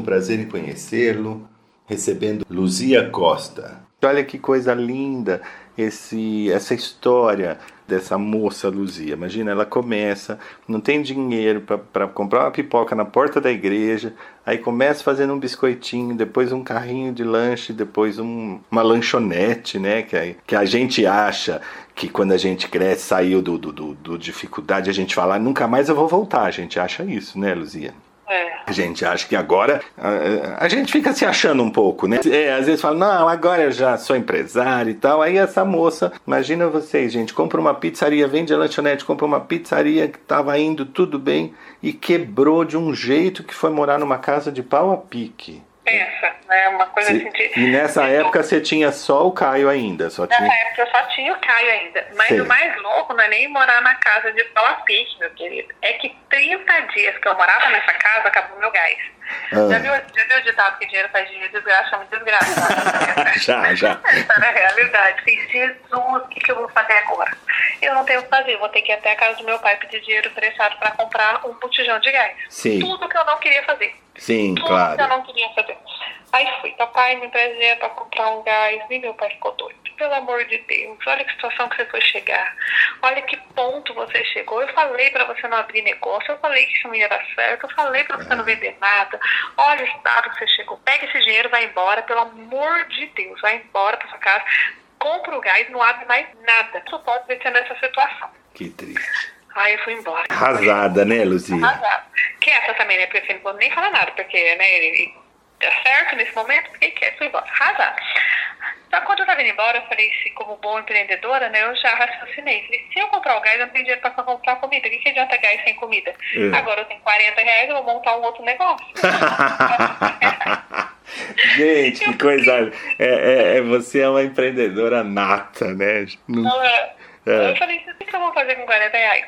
Com prazer em conhecê-lo, recebendo Luzia Costa. Olha que coisa linda esse, essa história dessa moça Luzia. Imagina, ela começa, não tem dinheiro para comprar uma pipoca na porta da igreja, aí começa fazendo um biscoitinho, depois um carrinho de lanche, depois um- uma lanchonete, né? Que, a- que a gente acha que quando a gente cresce, saiu do, do, do- do dificuldade, a gente fala, nunca mais eu vou voltar. A gente acha isso, né, Luzia? É. A gente acha que agora. A, a gente fica se achando um pouco, né? É, às vezes fala, não, agora eu já sou empresário e tal. Aí essa moça, imagina vocês, gente, compra uma pizzaria, vende a lanchonete, compra uma pizzaria que tava indo tudo bem e quebrou de um jeito que foi morar numa casa de pau a pique. Pensa, né? Uma coisa Se- assim de. e nessa de- época você tinha só o Caio ainda, só Nessa tinha. época eu só tinha o Caio ainda. Mas Sei. o mais louco não é nem morar na casa de pau a pique, meu querido. É que 30 dias que eu morava nessa casa, acabou meu gás. Ah. Já, viu, já viu o ditado que dinheiro faz dinheiro, desgraça chama desgraça? Já, já. Tá na realidade. Falei, Jesus, o que, que eu vou fazer agora? Eu não tenho o que fazer, vou ter que ir até a casa do meu pai pedir dinheiro emprestado para comprar um botijão de gás. Sim. Tudo que eu não queria fazer. Sim, Tudo que eu claro. não queria fazer. Aí fui, papai me emprestou para comprar um gás e meu pai ficou doido. Pelo amor de Deus, olha que situação que você foi chegar. Olha que ponto você chegou. Eu falei para você não abrir negócio, eu falei que isso não ia dar certo, eu falei para você não vender nada. Olha o estado que você chegou. Pega esse dinheiro, vai embora, pelo amor de Deus, vai embora para sua casa. Compra o gás, não abre mais nada. Só pode ver nessa situação. Que triste. Aí eu fui embora. Arrasada, né, Luzia? Arrasado. Quieta também, né? Porque não vou nem falar nada, porque, né, ele tá certo nesse momento, fiquei quieto, fui embora. Arrasado. Só que quando eu tava indo embora, eu falei, se como boa empreendedora, né, eu já raciocinei. Falei, se eu comprar o gás, eu não tenho dinheiro pra comprar comida. O que, que adianta gás sem comida? É. Agora eu tenho 40 reais, eu vou montar um outro negócio. Gente, que coisa. É, é- é- você é uma empreendedora nata, né? Não- é, É. Eu falei, o que que eu vou fazer com 40 reais?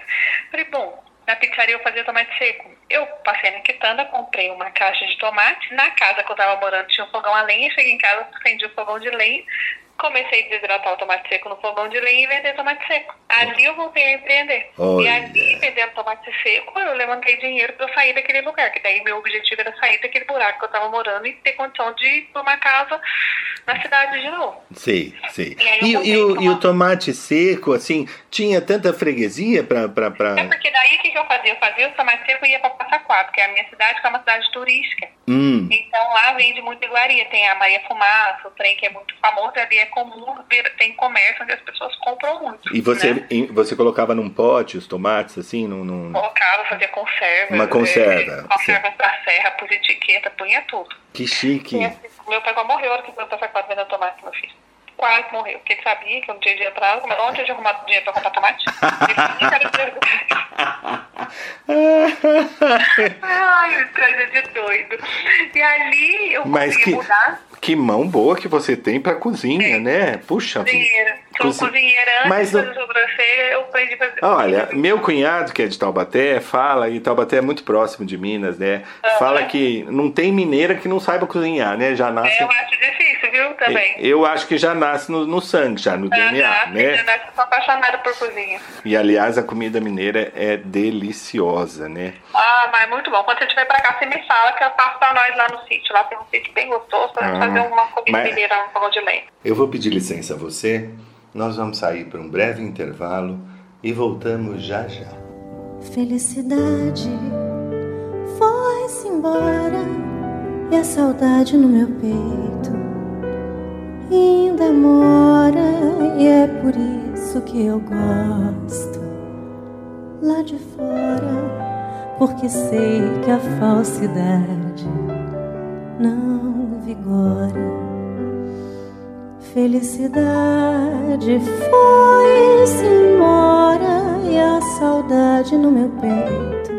Falei, bom, na pizzaria eu fazia tomate seco. Eu passei na quitanda, comprei uma caixa de tomate. Na casa que eu tava morando tinha um fogão a lenha. Cheguei em casa, acendi o fogão de lenha. Comecei a desidratar o tomate seco no fogão de lenha e vender tomate seco. Ali eu voltei a empreender. Olha. E ali vendendo tomate seco, eu levantei dinheiro para sair daquele lugar, que daí meu objetivo era sair daquele buraco que eu tava morando e ter condição de ir uma casa na cidade de novo. Sei, sei. E E, e o, e o tomate seco, assim, tinha tanta freguesia pra. pra, pra... É porque daí o que, que eu fazia? Eu fazia o tomate seco e ia pra Passaquá, porque a minha cidade que é uma cidade turística. Hum, Então lá vende muita iguaria. Tem a Maria Fumaça, o trem que é muito famoso, ali é comum ver, tem comércio onde as pessoas compram muito. e você, Né? em- você colocava num pote os tomates, assim, num. num- Colocava, fazia conserva. Uma conserva, é, conserva da serra, pus etiqueta, punha tudo. Que chique. E assim, meu pai morreu que meu foi quase vendendo tomate, meu filho. Quase morreu, porque ele sabia que eu não tinha dinheiro pra nada. Mas onde eu tinha arrumado dinheiro pra comprar tomate? Ai, coisa de doido. E ali eu Mas consegui que, mudar. que mão boa que você tem pra cozinha, É. né? Puxa. Cozinheira. Sou Cozi- cozinheira antes Mas de não- fazer sobrancelha, eu aprendi fazer. Olha, meu cunhado, que é de Taubaté, fala, e Taubaté é muito próximo de Minas, né? Fala que não tem mineira que não saiba cozinhar, né? Já nasce. É, eu acho difícil, viu, também. Eu acho que já nasce no, no sangue, já no DNA, Ah, né? Eu sou apaixonada por cozinha. E aliás, a comida mineira é deliciosa, né? Ah, mas muito bom. Quando você estiver pra cá, você me fala que eu faço pra nós lá no sítio. Lá tem um sítio bem gostoso pra gente Ah, fazer uma comida mas- mineira no fogão de lenha. Eu vou pedir licença a você. Nós vamos sair para um breve intervalo e voltamos já já. Felicidade foi-se embora e a saudade no meu peito ainda mora e é por isso que eu gosto lá de fora porque sei que a falsidade não vigora. Felicidade foi-se embora e a saudade no meu peito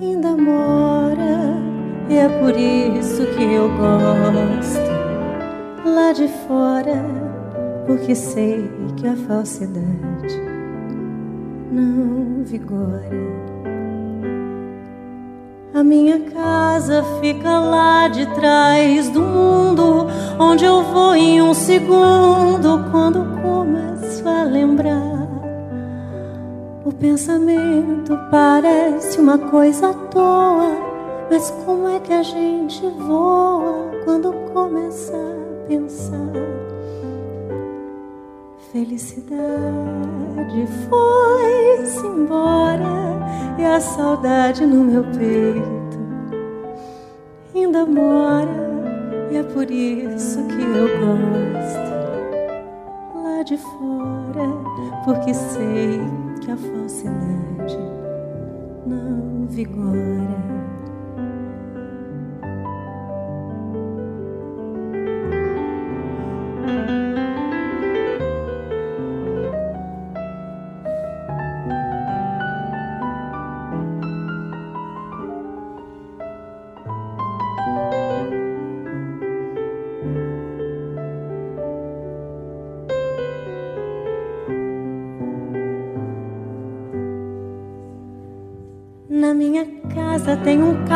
ainda mora e é por isso que eu gosto lá de fora porque sei que a falsidade não vigora. A minha casa fica lá de trás do mundo, onde eu vou em um segundo quando começo a lembrar. O pensamento parece uma coisa à toa, mas como é que a gente voa quando começa a pensar? Felicidade foi-se embora e a saudade no meu peito ainda mora e é por isso que eu gosto lá de fora porque sei que a falsidade não vigora.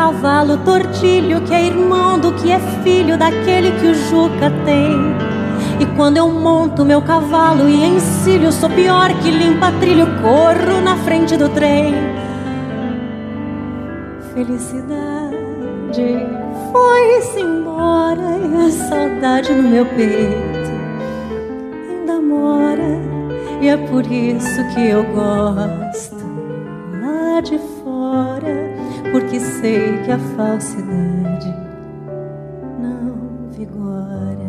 Cavalo tordilho que é irmão do que é filho daquele que o Juca tem. E quando eu monto meu cavalo e encilho, sou pior que limpa trilho, corro na frente do trem. Felicidade foi-se embora e a saudade no meu peito ainda mora. E é por isso que eu gosto sei que a falsidade não vigora.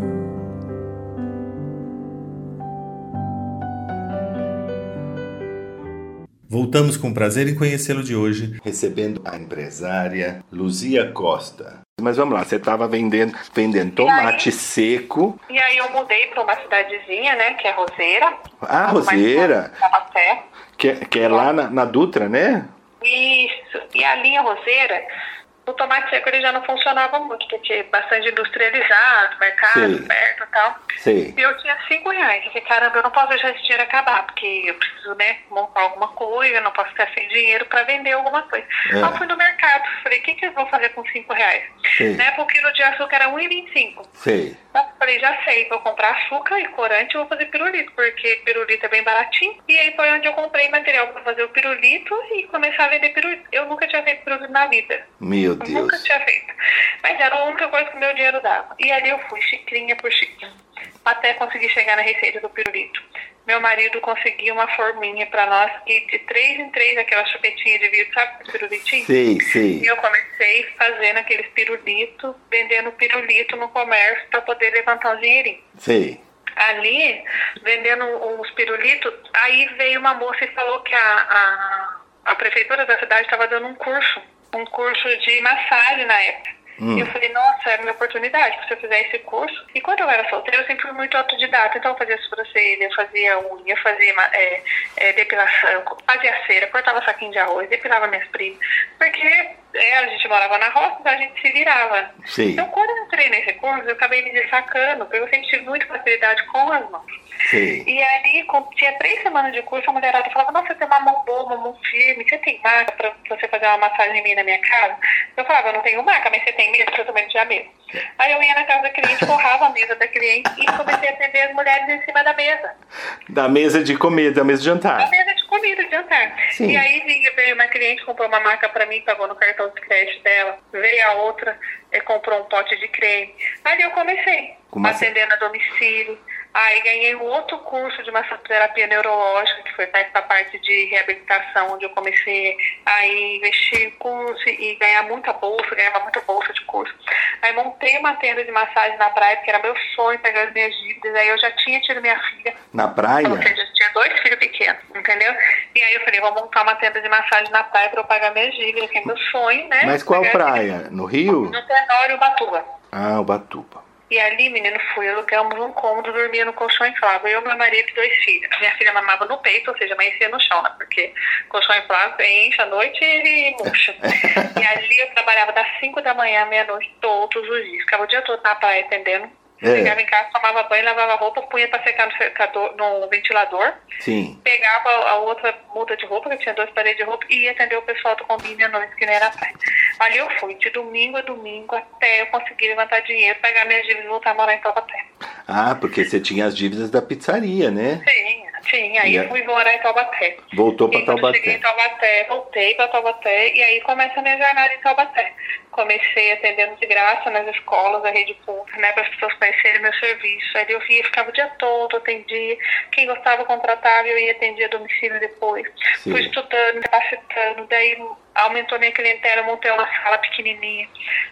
Voltamos com prazer em conhecê-lo de hoje, recebendo a empresária Luzia Costa. Mas vamos lá, você estava vendendo, vendendo tomate seco. E aí eu mudei pra uma cidadezinha, né, que é Roseira. Ah, Roseira, que, é- que é lá na, na Dutra, né? Isso. E ali em Roseira o tomate seco ele já não funcionava muito, porque bastante industrializado, mercado Sim. perto e tal. Sei. E eu tinha cinco reais. Eu falei, caramba, eu não posso deixar esse dinheiro acabar, porque eu preciso, né, montar alguma coisa, eu não posso ficar sem dinheiro para vender alguma coisa. É. Então eu fui no mercado, falei, o que, que eu vou fazer com cinco reais? Sim. Né, porque o quilo de açúcar era R$1,25. Sei. Eu falei, já sei, vou comprar açúcar e corante e vou fazer pirulito, porque pirulito é bem baratinho. E aí foi onde eu comprei material para fazer o pirulito e começar a vender pirulito. Eu nunca tinha feito pirulito na vida. Meu Eu Nunca Deus. tinha feito. Mas era a única coisa que o meu dinheiro dava. E ali eu fui, xicrinha por xicrinha, até conseguir chegar na receita do pirulito. Meu marido conseguiu uma forminha pra nós, que de três em três, aquela chupetinha de vidro, sabe, pirulitinho? Sei, sei. E eu comecei fazendo aqueles pirulitos, vendendo pirulito no comércio para poder levantar um dinheirinho. Sei. Ali, vendendo os pirulitos, aí veio uma moça e falou que a, a, a prefeitura da cidade estava dando um curso, um curso de massagem na época. Hum. E eu falei, nossa, é a minha oportunidade, se eu fizer esse curso. E quando eu era solteira, eu sempre fui muito autodidata. Então eu fazia sobrancelha, eu fazia unha, eu fazia é, é, depilação, fazia cera, cortava saquinho de arroz, depilava minhas primas. Porque é, a gente morava na roça, então a gente se virava. Sim. Então quando eu entrei nesse curso, eu acabei me destacando, porque eu sempre tive muita facilidade com as mãos. Sei. E ali, quando tinha três semanas de curso, a mulherada falava, nossa, você tem uma mão boa, uma mão firme, você tem maca pra você fazer uma massagem em mim na minha casa? Eu falava, eu não tenho maca, mas você tem mesmo, porque eu também tinha mesmo. Aí eu ia na casa da cliente, forrava a mesa da cliente e comecei a atender as mulheres em cima da mesa. Da mesa de comer, da mesa de jantar. mesa de comida, de jantar. Sim. E aí vinha, veio uma cliente, comprou uma maca pra mim, pagou no cartão de crédito dela. Veio a outra, eh, comprou um pote de creme. Aí eu comecei, Com massa- atendendo a domicílio. Aí ganhei um outro curso de massoterapia neurológica, que foi para a parte de reabilitação, onde eu comecei a investir em curso e ganhar muita bolsa, ganhava muita bolsa de curso. Aí montei uma tenda de massagem na praia, porque era meu sonho pegar as minhas dívidas. Aí eu já tinha tido minha filha Na praia? ou seja, tinha dois filhos pequenos, entendeu? E aí eu falei, vou montar uma tenda de massagem na praia pra eu pagar minhas dívidas, que é meu sonho, né? Mas qual praia? No Rio? No Tenório, Ubatuba. Ah, Ubatuba. E ali, menino, fui, alugamos um cômodo, dormia no colchão inflável. Eu, meu marido e dois filhos. Minha filha mamava no peito, ou seja, amanhecia no chão, né? Porque colchão inflável enche à noite e murcha. e ali eu trabalhava das 5 da manhã à meia-noite, todos os dias. Ficava o dia todo na praia atendendo. É. Chegava em casa, tomava banho, lavava roupa, punha pra secar no, secador, no ventilador Sim. pegava a outra muda de roupa, que tinha duas paredes de roupa, e ia atender o pessoal do convívio à noite, que nem era praia. Ali eu fui, de domingo a domingo, até eu conseguir levantar dinheiro, pagar minhas dívidas e voltar a morar em Taubaté. Ah, porque você tinha as dívidas da pizzaria, né? Sim, sim, aí eu a- fui morar em Taubaté. Voltou quando eu cheguei em Taubaté. Taubaté, voltei para Taubaté e aí começa a minha jornada em Taubaté. Comecei atendendo de graça nas escolas, a rede pública, né, para as pessoas conhecerem meu serviço. Aí eu ia, ficava o dia todo, atendia. Quem gostava contratava, eu ia atender a domicílio depois. Sim. Fui estudando, capacitando, daí aumentou minha clientela, montei uma sala pequenininha.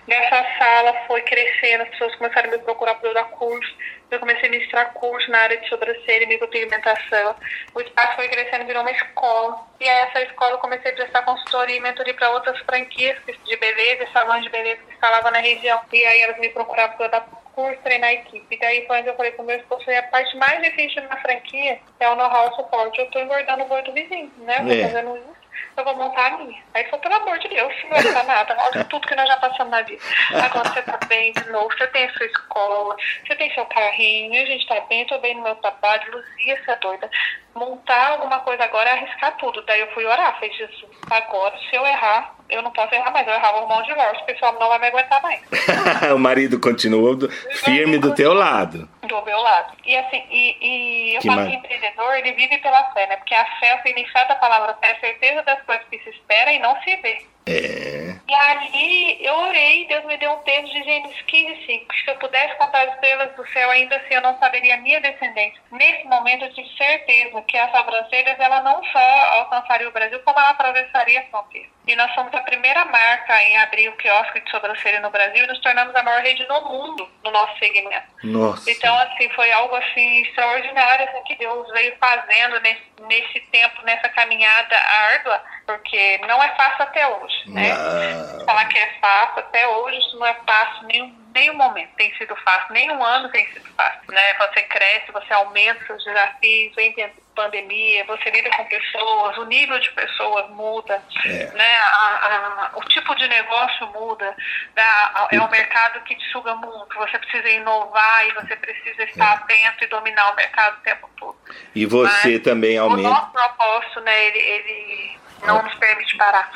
Nessa sala foi crescendo, as pessoas começaram a me procurar para eu dar curso. Eu comecei a ministrar curso na área de sobrancelha e micropigmentação. O espaço foi crescendo, virou uma escola. E aí, essa escola eu comecei a prestar consultoria e mentoria para outras franquias de beleza, salões de beleza que instalavam na região. E aí elas me procuravam para eu dar curso, treinar a equipe. E daí foi onde eu falei com o meu esposo, "E a parte mais difícil uma franquia é o know-how suporte. Eu tô engordando o boi do vizinho, né? Eu É. fazendo isso. Eu vou montar a minha. Aí ele falou, pelo amor de Deus, não vai dar nada. Olha tudo que nós já passamos na vida. Agora você tá bem de novo, você tem a sua escola, você tem seu carrinho, a gente tá bem, tô bem no meu trabalho, Luzia, você é doida. Montar alguma coisa agora é arriscar tudo. Daí eu fui orar, falei, Jesus, agora se eu errar, eu não posso errar mais, eu errava o mão de divórcio, o pessoal não vai me aguentar mais. o marido continuou firme do teu lado. Do meu lado. E assim, e, e eu Que falo que empreendedor, ele vive pela fé, né? Porque a fé, o significado da palavra fé, é a certeza das coisas que se espera e não se vê. É. E ali eu orei, Deus me deu um texto de Gênesis 15, 5. Se eu pudesse contar as estrelas do céu, ainda assim eu não saberia a minha descendência. Nesse momento eu tive certeza que as sobrancelhas, ela não só alcançaria o Brasil, como ela atravessaria a fronteira. E nós somos a primeira marca em abrir o quiosque de sobrancelha no Brasil e nos tornamos a maior rede no mundo no nosso segmento. Nossa. Então, assim, foi algo assim extraordinário assim, que Deus veio fazendo nesse, nesse tempo, nessa caminhada árdua, porque não é fácil até hoje, né? Ah. Falar que é fácil até hoje, isso não é fácil nenhum, nenhum momento tem sido fácil, nenhum ano tem sido fácil, né? Você cresce, você aumenta seus desafios, vem pandemia, você lida com pessoas, o nível de pessoas muda, É. né? A- a- o tipo de negócio muda, né? É um mercado que te suga muito, você precisa inovar e você precisa estar É. atento e dominar o mercado o tempo todo. E você Mas também O aumenta. nosso propósito, né, ele, ele não nos permite parar.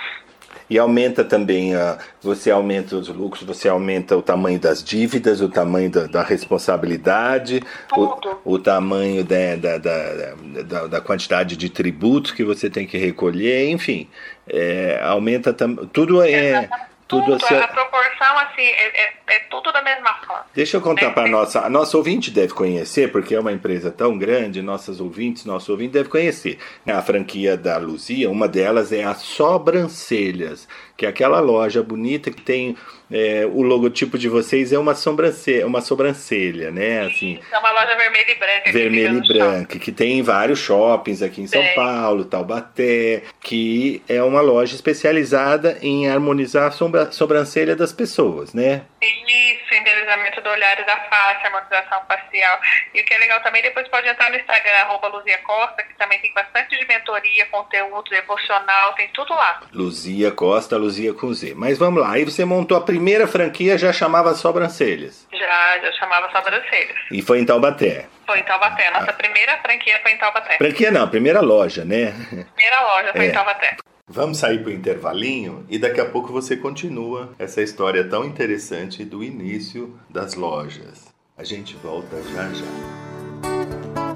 E aumenta também, a, você aumenta os lucros, você aumenta o tamanho das dívidas, o tamanho da, da responsabilidade, o, o tamanho da, da, da, da, da quantidade de tributos que você tem que recolher, enfim. é, aumenta também. Tudo é. Tudo, Tudo, a proporção, assim, é, é- é tudo da mesma forma. Deixa eu contar É, para é. nossa. A nossa ouvinte deve conhecer, porque é uma empresa tão grande, nossas ouvintes, nosso ouvinte deve conhecer. A franquia da Luzia, uma delas é a Sobrancelhas, que é aquela loja bonita que tem. é, o logotipo de vocês é uma sobrancelha, uma sobrancelha, né? Assim, É uma loja vermelha e branca. vermelha e no shopping. branca, que tem em vários shoppings aqui em São Tem. Paulo, Taubaté, que é uma loja especializada em harmonizar a sobrancelha das pessoas, né? Isso, embelezamento do olhar e da face, harmonização facial. E o que é legal também, depois pode entrar no Instagram, arroba Luzia Costa, que também tem bastante de mentoria, conteúdo emocional, tem tudo lá. Luzia Costa, Luzia com Z. Mas vamos lá, aí você montou a primeira franquia, já chamava Sobrancelhas. Já, já chamava sobrancelhas. E foi em Taubaté. Foi em Taubaté. Ah. Nossa primeira franquia foi em Taubaté. Franquia não, primeira loja, né? Primeira loja foi É. em Taubaté. Vamos sair para o intervalinho e daqui a pouco você continua essa história tão interessante do início das lojas. A gente volta já já.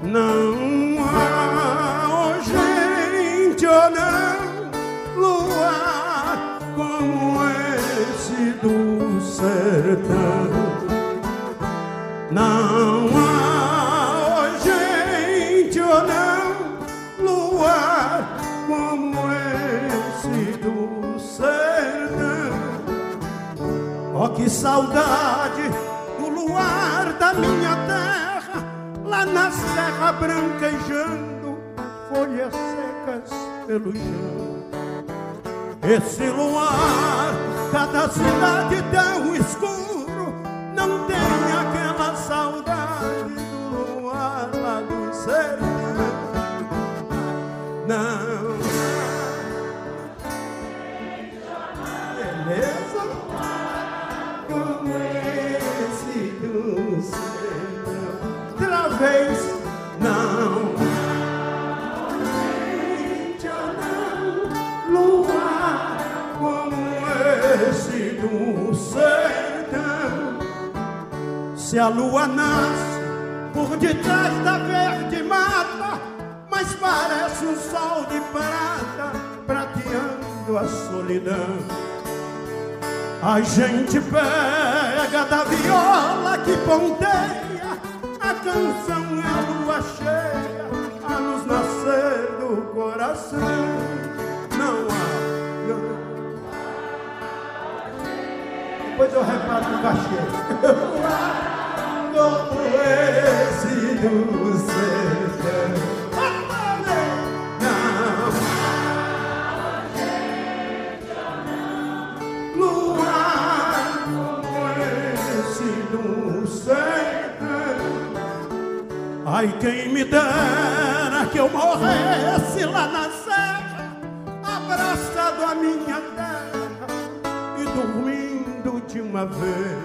Não há oh, gente ou não como esse do sertão. Não há Oh, que saudade do luar da minha terra, lá na serra branquejando, folhas secas pelo chão. Esse luar, cada cidade tão escuro, não tem aquela saudade do luar lá do sertão. Não. Vez, não. Oh, não, luar como esse do sertão. Se a lua nasce por detrás da verde mata, mas parece um sol de prata prateando a solidão. A gente pega da viola que ponteia, canção é a lua cheia a nos nascer do coração. Não há. Depois eu reparto o cachê. Como esse do sertão. Ai, quem me dera que eu morresse lá na serra, abraçado à minha terra e dormindo de uma vez.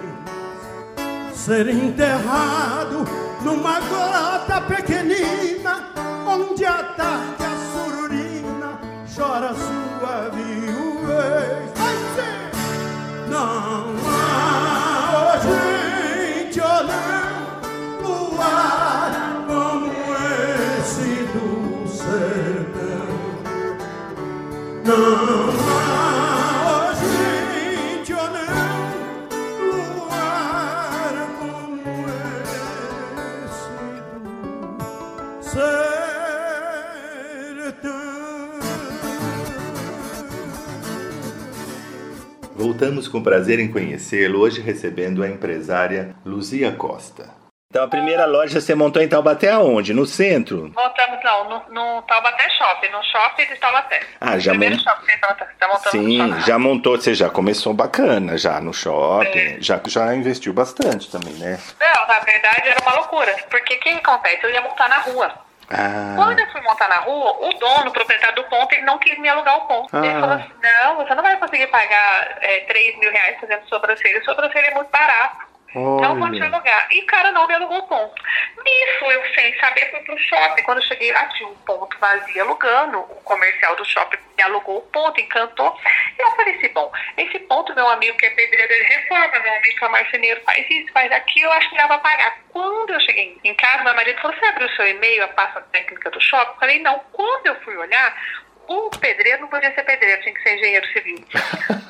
Ser enterrado numa grota pequenina, onde a tarde a sururina chora sua viuvez. Vai ser! Não há oh, gente ou não luar Voltamos com prazer em conhecê-lo, hoje recebendo a empresária Luzia Costa. Então a primeira loja você montou em Taubaté aonde? No centro? Voltamos, não, no, no Taubaté Shopping, no shopping de Taubaté. Ah, já Primeiro mon- shopping de Taubaté, tá Sim, já montou, você já começou bacana já no shopping, É. já, já investiu bastante também, né? Não, na verdade era uma loucura. Porque o que acontece? Eu ia montar na rua. Ah, Quando eu fui montar na rua, o dono, o proprietário do ponto, ele não quis me alugar o ponto. Ele Ah. falou assim, não, você não vai conseguir pagar é, 3 mil reais fazendo sobrancelha. Sobrancelha é muito barato. Não vou te olha. alugar. E o cara não me alugou o ponto. Nisso, eu sem saber, fui pro shopping. Quando eu cheguei lá, tinha um ponto vazio alugando. O comercial do shopping me alugou o ponto, encantou. E eu falei assim, bom, esse ponto, meu amigo que é pedreiro, ele reforma, meu amigo que é marceneiro, faz isso, faz aquilo, eu acho que dá pra pagar. Quando eu cheguei em casa, meu marido falou, você abriu o seu e-mail, a pasta técnica do shopping? Eu falei, não. Quando eu fui olhar, o pedreiro não podia ser pedreiro, tinha que ser engenheiro civil.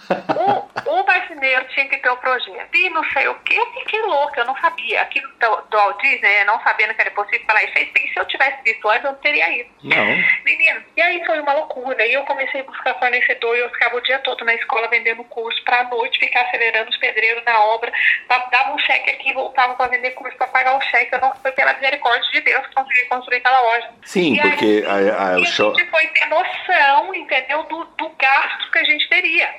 O, o marceneiro tinha que ter o projeto. E não sei o que, eu fiquei louca, eu não sabia. Aquilo do, do Walt Disney, né, não sabendo que era possível falar e. E se eu tivesse visto antes, eu não teria ido. Não. Menino, e aí foi uma loucura. E eu comecei a buscar fornecedor e eu ficava o dia todo na escola vendendo curso pra noite ficar acelerando os pedreiros na obra. Dava um cheque aqui, voltava pra vender curso pra pagar o cheque. Eu não foi pela misericórdia de Deus que consegui construir aquela loja. Sim, E aí, porque a, a- e o a show. gente foi ter noção, entendeu, do, do gasto que a gente teria.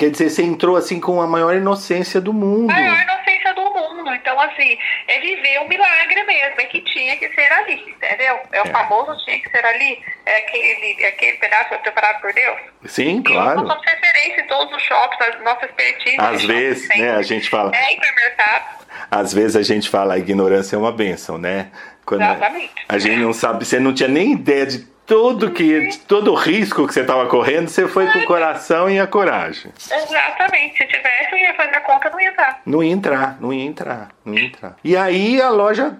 Quer dizer, você entrou assim com a maior inocência do mundo. A maior inocência do mundo. Então, assim, é viver o milagre mesmo. É que tinha que ser ali, entendeu? É o É. famoso tinha que ser ali. É aquele, é aquele pedaço foi preparado por Deus. Sim, claro. nós somos referência em todos os shops, as nossas expertise. Às vezes, shopping né, a gente fala. É hipermercado. Às vezes a gente fala a ignorância é uma benção, né? Quando Exatamente. a gente não sabe, você não tinha nem ideia de todo que de todo o risco que você estava correndo, você foi com o coração e a coragem. Exatamente. Se tivesse, eu ia fazer a conta, não ia dar. Não ia entrar, não ia entrar, não ia entrar. E aí a loja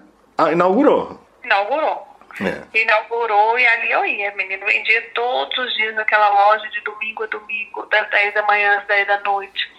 inaugurou. Inaugurou. É. Inaugurou e ali eu ia, menino. Vendia todos os dias naquela loja, de domingo a domingo, das 10 da manhã às 10 da noite.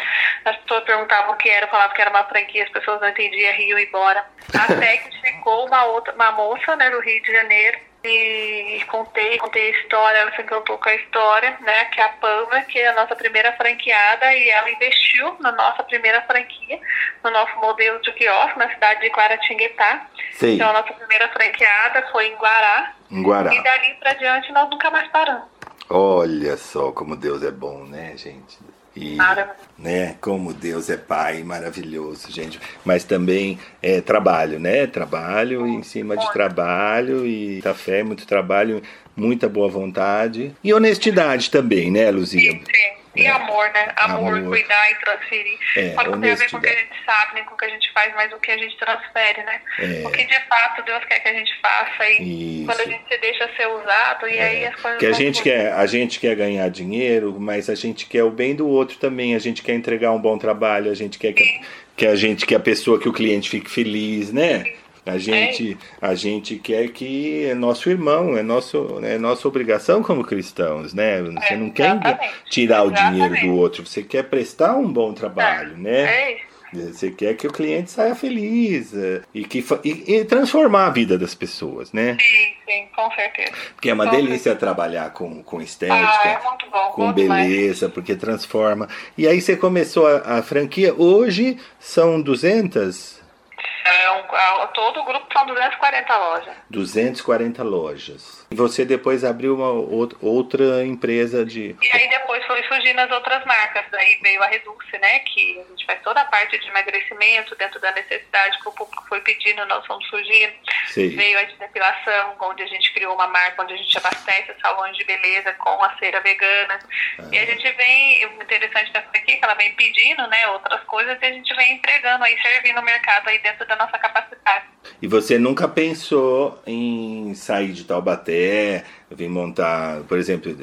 As pessoas perguntavam o que era, eu falava que era uma franquia, as pessoas não entendiam, riam e embora. Até que chegou uma outra, uma moça, né, do Rio de Janeiro, e contei, contei a história, ela se encantou com a história, né, que é a Pama, que é a nossa primeira franqueada, e ela investiu na nossa primeira franquia, no nosso modelo de quiosque, na cidade de Guaratinguetá. Sei. Então, a nossa primeira franqueada foi em Guará, Em Guará. e dali pra diante nós nunca mais paramos. Olha só como Deus é bom, né, gente? E, né, como Deus é pai, maravilhoso, gente. Mas também é trabalho, né? Trabalho em cima de trabalho e muita fé, muito trabalho, muita boa vontade e honestidade também, né, Luzia? Sim, sim. E amor, né? Amor, Amor. cuidar e transferir. É, não tem a ver com o que a gente sabe, nem com o que a gente faz, mas o que a gente transfere, né? É. O que de fato Deus quer que a gente faça e Isso. quando a gente se deixa ser usado, e aí as coisas Que a gente quer, a gente quer ganhar dinheiro, mas a gente quer o bem do outro também. A gente quer entregar um bom trabalho, a gente quer que, que a gente que a pessoa, que o cliente fique feliz, né? A gente, a gente quer que é nosso irmão, é nosso, é nossa obrigação como cristãos, né? Você É, não quer exatamente. tirar o dinheiro Exatamente. do outro, você quer prestar um bom trabalho, né? É. Você quer que o cliente saia feliz é, e, que, e, e transformar a vida das pessoas, né? Sim, sim, com certeza. Porque é uma Com delícia trabalhar com, com estética, Ah, é muito bom. com demais. beleza, porque transforma. E aí você começou a, a franquia, hoje são 200? É um, a- todo o grupo são 240 lojas. 240 lojas. Você depois abriu uma out- outra empresa de... E aí depois foi surgindo as outras marcas. Daí veio a Reduce, né? Que a gente faz toda a parte de emagrecimento dentro da necessidade que o público foi pedindo, nós fomos surgindo. Sei. Veio a de depilação, onde a gente criou uma marca onde a gente abastece salões de beleza com a cera vegana. E a gente vem, o interessante dessa aqui, que ela vem pedindo, né, outras coisas e a gente vem entregando aí, servindo o mercado aí dentro da nossa capacidade. E você nunca pensou em sair de Taubaté, vir montar, por exemplo,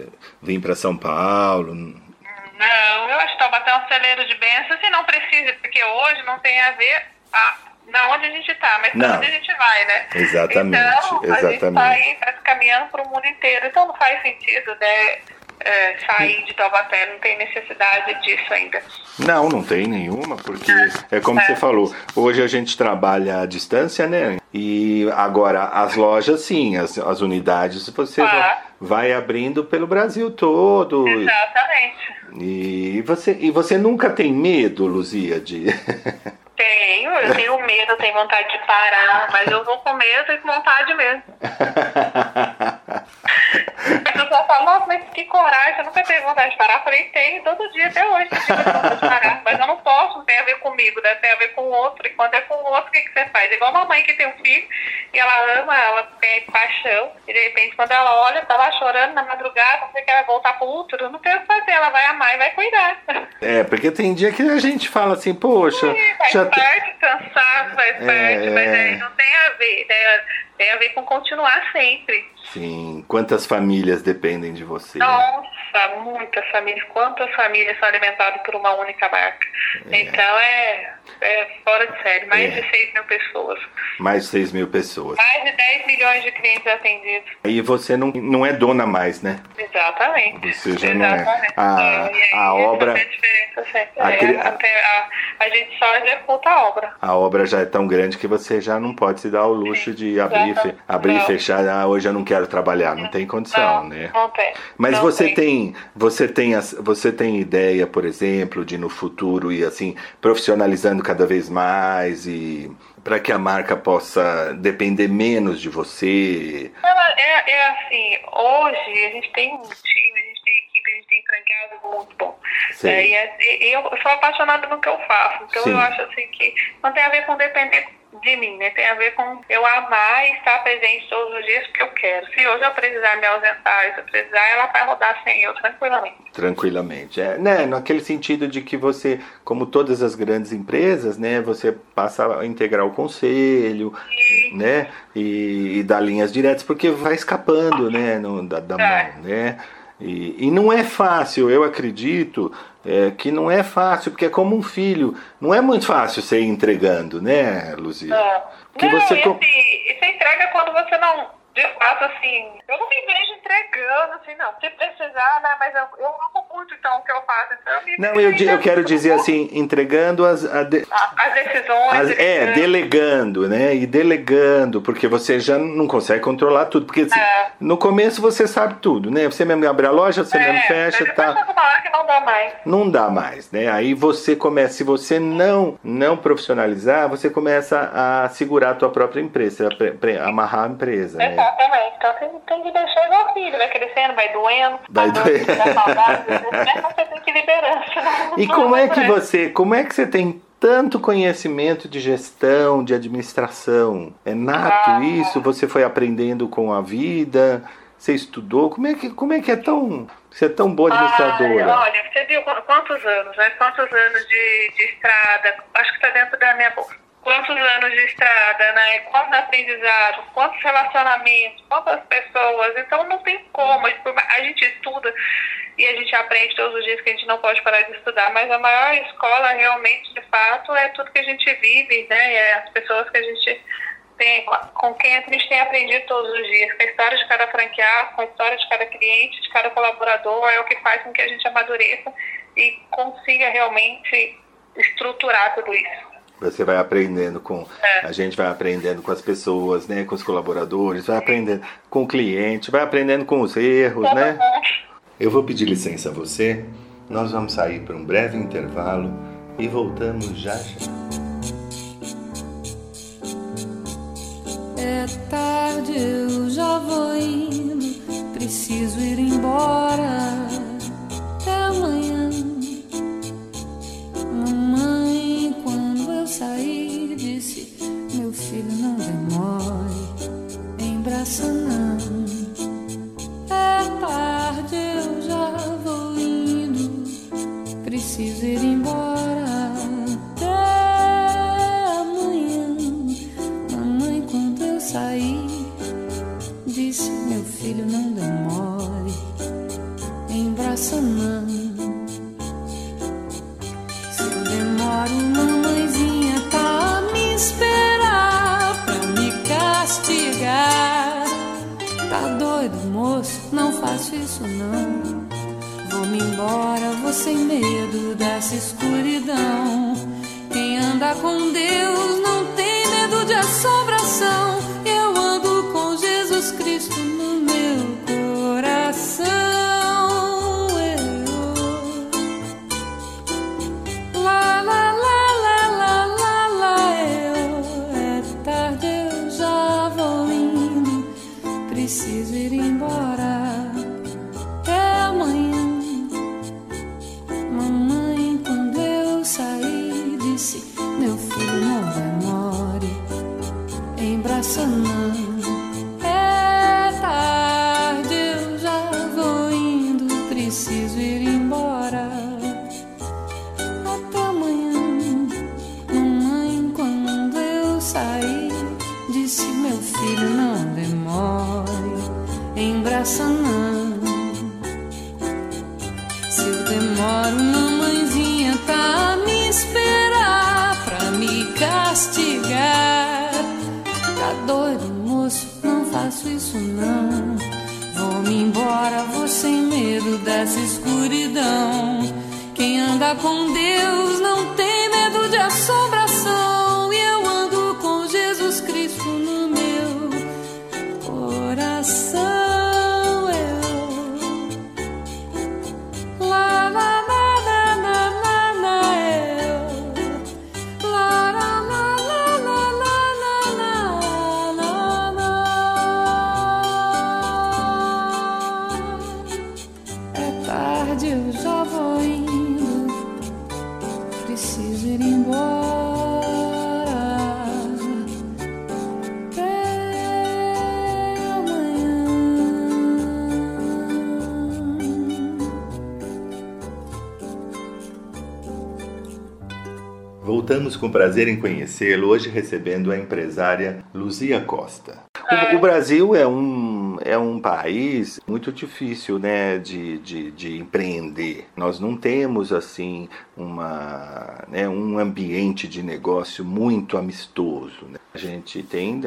vir para São Paulo? Não, eu acho que Taubaté é um celeiro de bênçãos e não precisa, porque hoje não tem a ver a, na onde a gente está, mas para onde a gente vai, né? Exatamente, Então, a gente exatamente. está aí tá caminhando para o mundo inteiro, então não faz sentido, né? É, sair de Taubaté, não tem necessidade disso ainda. Não, não tem nenhuma, porque é como você falou, hoje a gente trabalha à distância, né? E agora as lojas, sim, as, as unidades você Ah. va- vai abrindo pelo Brasil todo. Exatamente. E você, e você nunca tem medo, Luzia, de. Tenho, eu tenho medo, eu tenho vontade de parar, mas eu vou com medo e com vontade mesmo. As pessoas falam, nossa, mas que coragem, você nunca teve vontade de parar? Eu falei, tenho, todo dia, até hoje, eu tive vontade de parar. Mas eu não posso, não tem a ver comigo, né? tem a ver com o outro. E quando é com o outro, o que, que você faz? É igual uma mãe que tem um filho, e ela ama, ela tem paixão, e de repente quando ela olha, tá lá chorando na madrugada, não sei que ela vai voltar pro útero, não tem o que fazer, ela vai amar e vai cuidar. É, porque tem dia que a gente fala assim, poxa, faz já parte, cansaço, faz É, parte, mas é. aí não tem a ver, né? tem a ver com continuar sempre. Sim, quantas famílias dependem de você? Nossa, muitas famílias. Quantas famílias são alimentadas por uma única marca? Então é, é fora de série. Mais É. de 6 mil pessoas. Mais de 6 mil pessoas. Mais de 10 milhões de clientes atendidos. E você não, não é dona mais, né? Exatamente. Você já não é. Exatamente. A- É, a obra- é a É, a, a gente só executa a obra. A obra já é tão grande que você já não pode se dar o luxo de abrir, e fe- Exatamente. abrir e fechar. Ah, hoje eu não quero trabalhar. Não tem condição, não, né? não tem. Mas Não você tem. tem, você tem, as- você tem ideia, por exemplo, de no futuro ir assim profissionalizando cada vez mais e para que a marca possa depender menos de você. É, é assim, hoje a gente tem um time, a gente tem equipe, a gente tem franqueado muito bom. É, e, é- e eu sou apaixonada no que eu faço. Então Sim. eu acho assim que não tem a ver com depender de mim, né? Tem a ver com eu amar e estar presente todos os dias que eu quero. Se hoje eu precisar me ausentar, se eu precisar, ela vai rodar sem eu tranquilamente. Tranquilamente. É, né, naquele sentido de que você, como todas as grandes empresas, né, você passa a integrar o conselho, né, e, e dar linhas diretas, porque vai escapando, né, no- da, da mão, né. E, e não é fácil, eu acredito é, que não é fácil, porque é como um filho. Não é muito fácil você ir entregando, né, Luzia? É. Que não, você e, com- assim, e você entrega quando você não, de fato, assim, eu não me vejo entregando, assim, não. Se precisar, né, mas eu, eu amo muito, então, o que eu faço. Então, eu Não, eu, eu quero dizer assim, entregando as, de- As decisões. As- é, delegando. delegando, né? E delegando, porque você já não consegue controlar tudo. Porque se- É. no começo você sabe tudo, né? Você mesmo abre a loja, você mesmo É, fecha, mas tá? não dá mais. Não dá mais, né? Aí você começa, se você não não profissionalizar, você começa a segurar a tua própria empresa, a amarrar a empresa, né? Exatamente. Então tem, tem que deixar igual filho, vai crescendo, vai doendo, Vai a dor, doer. dá saudade, né? você tem que liberar. senão E como é que você, como é que você tem tanto conhecimento de gestão, de administração? É nato Ah. isso? Você foi aprendendo com a vida? Você estudou? Como é que, como é, que é tão, você é tão boa administradora? Ai, olha, você viu qu- quantos anos, né? Quantos anos de, de estrada? Acho que está dentro da minha boca. Quantos anos de estrada, né? Quantos aprendizados, quantos relacionamentos, quantas pessoas. Então não tem como. A gente- estuda e a gente aprende todos os dias que a gente não pode parar de estudar, mas a maior escola realmente, de fato, é tudo que a gente vive, né? É as pessoas que a gente tem, com quem a gente tem aprendido todos os dias, com a história de cada franqueado, com a história de cada cliente, de cada colaborador, é o que faz com que a gente amadureça e consiga realmente estruturar tudo isso. Você vai aprendendo com. É. A gente vai aprendendo com as pessoas, né? Com os colaboradores, vai aprendendo com o cliente, vai aprendendo com os erros, né? Eu vou pedir licença a você. Nós vamos sair para um breve intervalo e voltamos já já. É tarde, eu já vou indo. Preciso ir embora. Até amanhã. Mamãe, saí, disse: Meu filho, não demore. Embraça não. É tarde, eu já vou indo. Preciso ir embora. Até amanhã. Mamãe, quando eu saí, disse: Meu filho, não demore, embraça não. Se eu demoro, me esperar pra me castigar. Tá doido, moço? Não faço isso não. Vou-me embora, vou sem medo dessa escuridão. Quem anda com Deus não tem medo de assombração. Faço isso não. Vou-me embora, vou sem medo dessa escuridão. Quem anda com Deus não tem medo de assombração. Voltamos com prazer em conhecê-lo, hoje recebendo a empresária Luzia Costa. O, o Brasil é um, é um país muito difícil né, de, de, de empreender. Nós não temos assim uma, né, um ambiente de negócio muito amistoso. né? A gente tem.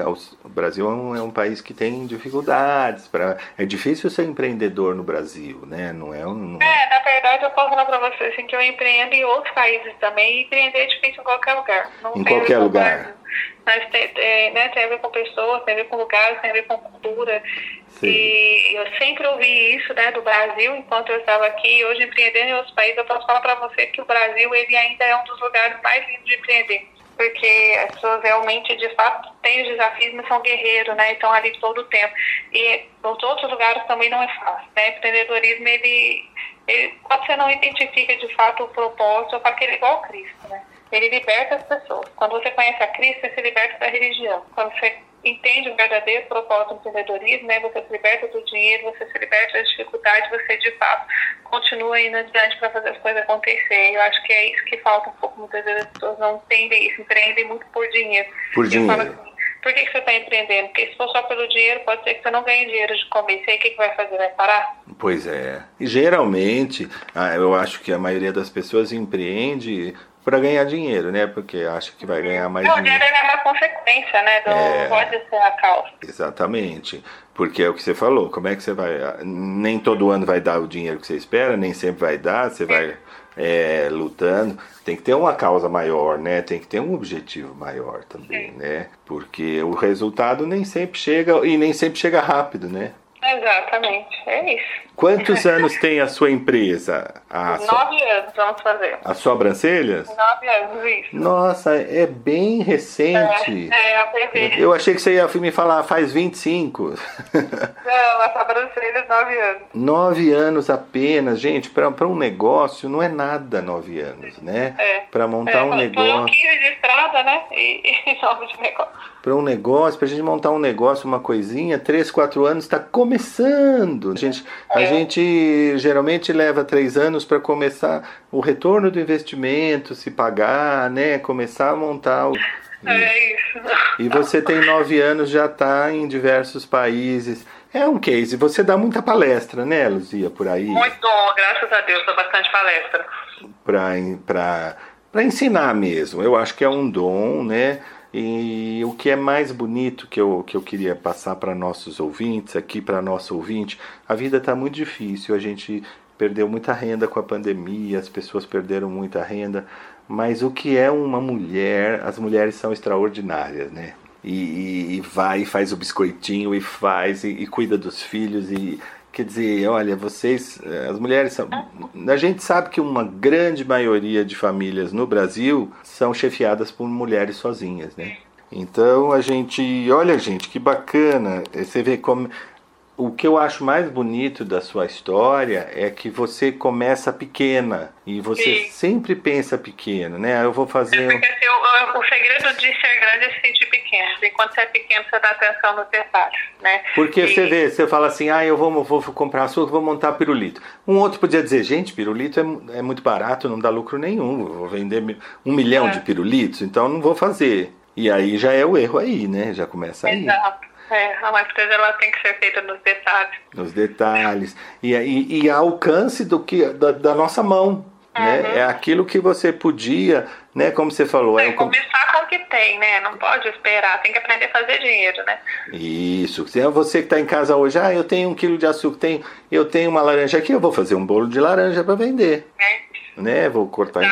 O Brasil é um, é um país que tem dificuldades. Pra, é difícil ser empreendedor no Brasil, né? Não é um. não- É, na verdade, eu posso falar pra você assim, que eu empreendo em outros países também, e empreender é difícil em qualquer lugar. Não Em qualquer com lugar. Mas tem, né, tem a ver com pessoas, tem a ver com lugares, tem a ver com cultura. Sim. E eu sempre ouvi isso né, do Brasil enquanto eu estava aqui. Hoje, empreendendo em outros países, eu posso falar para você que o Brasil ele ainda é um dos lugares mais lindos de empreender. Porque as pessoas realmente, de fato, têm os desafios, mas são guerreiros, né? Estão ali todo o tempo. E nos outros lugares também não é fácil, né? Empreendedorismo, ele, ele, quando você não identifica de fato o propósito, eu falo que ele é igual Cristo, né? Ele liberta as pessoas. Quando você conhece a Cristo, você se liberta da religião. Quando você entende o verdadeiro propósito do empreendedorismo, né? Você se liberta do dinheiro, você se liberta das dificuldades, você de fato continua indo adiante para fazer as coisas acontecerem. Eu acho que é isso que falta um pouco. Muitas vezes as pessoas não entendem isso, empreendem muito por dinheiro. Por dinheiro. assim, por que, que você está empreendendo? Porque se for só pelo dinheiro, pode ser que você não ganhe dinheiro de começo. E aí o que, que vai fazer? Vai parar? Pois é. E geralmente, ah, eu acho que a maioria das pessoas empreende para ganhar dinheiro, né? Porque acha que vai ganhar mais Não, dinheiro. dinheiro é uma consequência, né? Do, É. Pode ser a causa. Exatamente. Porque é o que você falou, como é que você vai. Nem todo ano vai dar o dinheiro que você espera, nem sempre vai dar, você vai é, lutando. Tem que ter uma causa maior, né? Tem que ter um objetivo maior também, né? Porque o resultado nem sempre chega e nem sempre chega rápido, né? Exatamente, é isso. Quantos anos tem a sua empresa? A, so, Nove anos vamos fazer. a Sobrancelhas? Nove anos, isso. Nossa, é bem recente. É, é bebê. Eu achei que você ia me falar faz 25. Não, a sobrancelha, nove anos. Nove anos apenas, gente, para um negócio não é nada nove anos, né? É. Para montar é, um Foi negócio, quilo de estrada, né? E, e de negócio. para um negócio, para a gente montar um negócio, uma coisinha, três, quatro anos está começando. A gente, a É. gente geralmente leva três anos para começar o retorno do investimento, se pagar, né? Começar a montar o. É isso. E você tem nove anos, já está em diversos países. É um case. Você dá muita palestra, né, Luzia, por aí? Muito bom, graças a Deus, dou bastante palestra. para ensinar mesmo. Eu acho que é um dom, né? E o que é mais bonito que eu, que eu queria passar para nossos ouvintes, aqui para nosso ouvinte, a vida está muito difícil, a gente perdeu muita renda com a pandemia, as pessoas perderam muita renda, mas o que é uma mulher, as mulheres são extraordinárias, né? E, e- e vai faz o biscoitinho e faz e, e cuida dos filhos e quer dizer, olha, vocês, eh, as mulheres são, a gente sabe que uma grande maioria de famílias no Brasil são chefiadas por mulheres sozinhas, né? Então a gente, olha gente, que bacana. eh, Você vê como o que eu acho mais bonito da sua história é que você começa pequena e você Sim. sempre pensa pequeno, né? Eu vou fazer Porque assim, o, o segredo de ser grande é se sentir pequeno. E quando você é pequeno, você dá atenção nos detalhes, né? Porque E- você vê, você fala assim, ah, eu vou, vou comprar açúcar, vou montar pirulito. Um outro podia dizer, gente, pirulito é, é muito barato, não dá lucro nenhum, eu vou vender um milhão É. de pirulitos, então não vou fazer. E aí já é o erro aí, né? Já começa aí, Exato. É, a empresa ela tem que ser feita nos detalhes. nos detalhes. E, e a alcance do que, da, da nossa mão. Né? É aquilo que você podia, né? Como você falou, é, É, o com- começar com que tem, né? Não pode esperar, tem que aprender a fazer dinheiro, né? Isso. Se é você que está em casa hoje, ah, eu tenho um quilo de açúcar, tenho, eu tenho uma laranja aqui, eu vou fazer um bolo de laranja para vender. É. Né? Vou cortar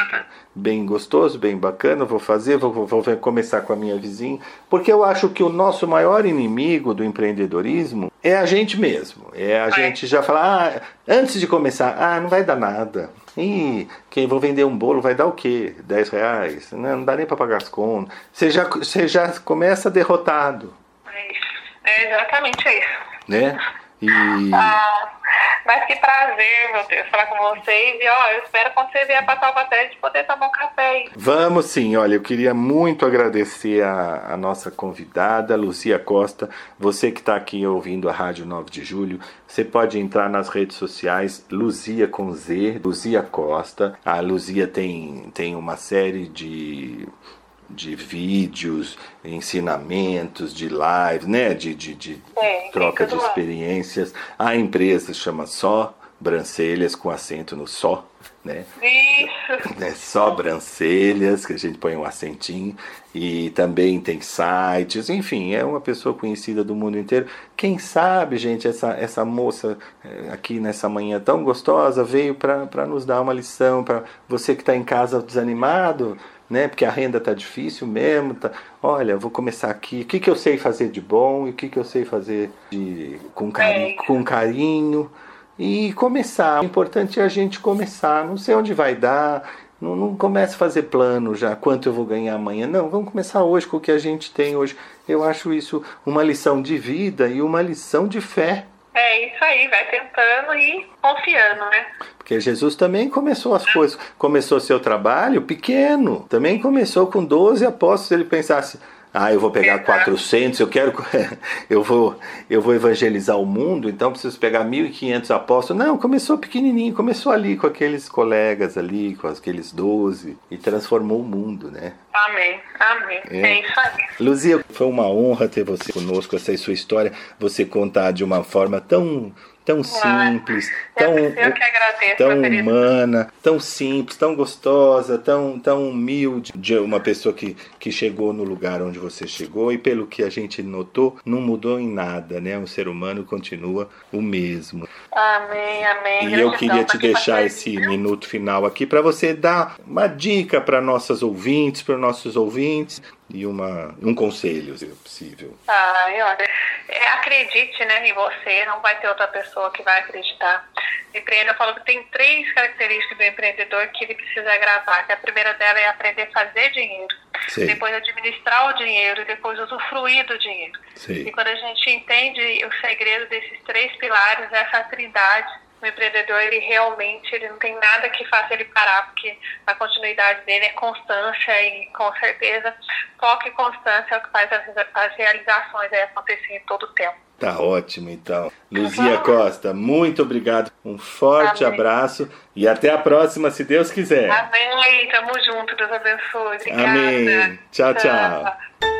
bem gostoso, bem bacana, vou fazer, vou, vou, vou começar com a minha vizinha. Porque eu acho que o nosso maior inimigo do empreendedorismo é a gente mesmo. É a gente já falar, ah, antes de começar, ah, não vai dar nada. Ih, quem vou vender um bolo vai dar o quê? 10 reais? Não, não dá nem para pagar as contas. Você já, você já começa derrotado, É isso. É exatamente isso. né? E Ah, mas que prazer, meu Deus, falar com vocês. E ó, eu espero quando você vier pra Taubaté de poder tomar um café. Vamos sim, olha, eu queria muito agradecer a, a nossa convidada, Lucia Costa. Você que está aqui ouvindo a Rádio 9 de Julho, você pode entrar nas redes sociais, Luzia com Z, Luzia Costa. A Luzia tem, tem uma série de, de vídeos, ensinamentos, de lives, né? De, de, de Tem, troca de experiências. A empresa chama Só Brancelhas, com acento no Só, né? Isso. né, sobrancelhas, que a gente põe um acentinho, e também tem sites, enfim, é uma pessoa conhecida do mundo inteiro. Quem sabe, gente, essa, essa moça eh, aqui nessa manhã tão gostosa veio para nos dar uma lição, para você que está em casa desanimado, né, porque a renda tá difícil mesmo, tá, olha, vou começar aqui, o que, que eu sei fazer de bom e o que, que eu sei fazer de, com, cari com carinho, e começar. O importante é a gente começar. Não sei onde vai dar. Não, não comece a fazer plano já, quanto eu vou ganhar amanhã. Não, vamos começar hoje com o que a gente tem hoje. Eu acho isso uma lição de vida e uma lição de fé. É isso aí, vai tentando e confiando, né? Porque Jesus também começou as coisas. Começou seu trabalho pequeno. Também começou com 12 apóstolos. Ele pensasse. Ah, eu vou pegar Exato. 400, eu quero, eu vou, eu vou evangelizar o mundo, então preciso pegar 1.500 apóstolos. Não, começou pequenininho, começou ali com aqueles colegas ali, com aqueles 12 e transformou o mundo, né? Amém, amém. É. É, isso aí. Luzia, foi uma honra ter você conosco, essa é sua história, você contar de uma forma tão, tão simples, tão, eu agradeço, tão humana, tão simples, tão gostosa, tão, tão humilde, de uma pessoa que, que chegou no lugar onde você chegou e pelo que a gente notou, não mudou em nada, né? O ser humano continua o mesmo. Amém, amém. E eu Gratidão queria te deixar esse minuto final aqui para você dar uma dica para nossas ouvintes, para nossos ouvintes e uma, um conselho, se possível. Ai, olha, é, acredite né, em você, não vai ter outra pessoa que vai acreditar. Empreendedor falou que tem três características do empreendedor que ele precisa gravar. Que a primeira dela é aprender a fazer dinheiro, Sei. depois administrar o dinheiro e depois usufruir do dinheiro. Sei. E quando a gente entende o segredo desses três pilares, essa trindade, o empreendedor ele realmente ele não tem nada que faça ele parar, porque a continuidade dele é constância e com certeza foco e constância é o que faz as, as realizações aí acontecerem em todo o tempo. Tá ótimo, então. Luzia Costa, muito obrigado. Um forte Amém. abraço e até a próxima, se Deus quiser. Amém, tamo junto, Deus abençoe. Obrigada. Amém. Tchau, tchau.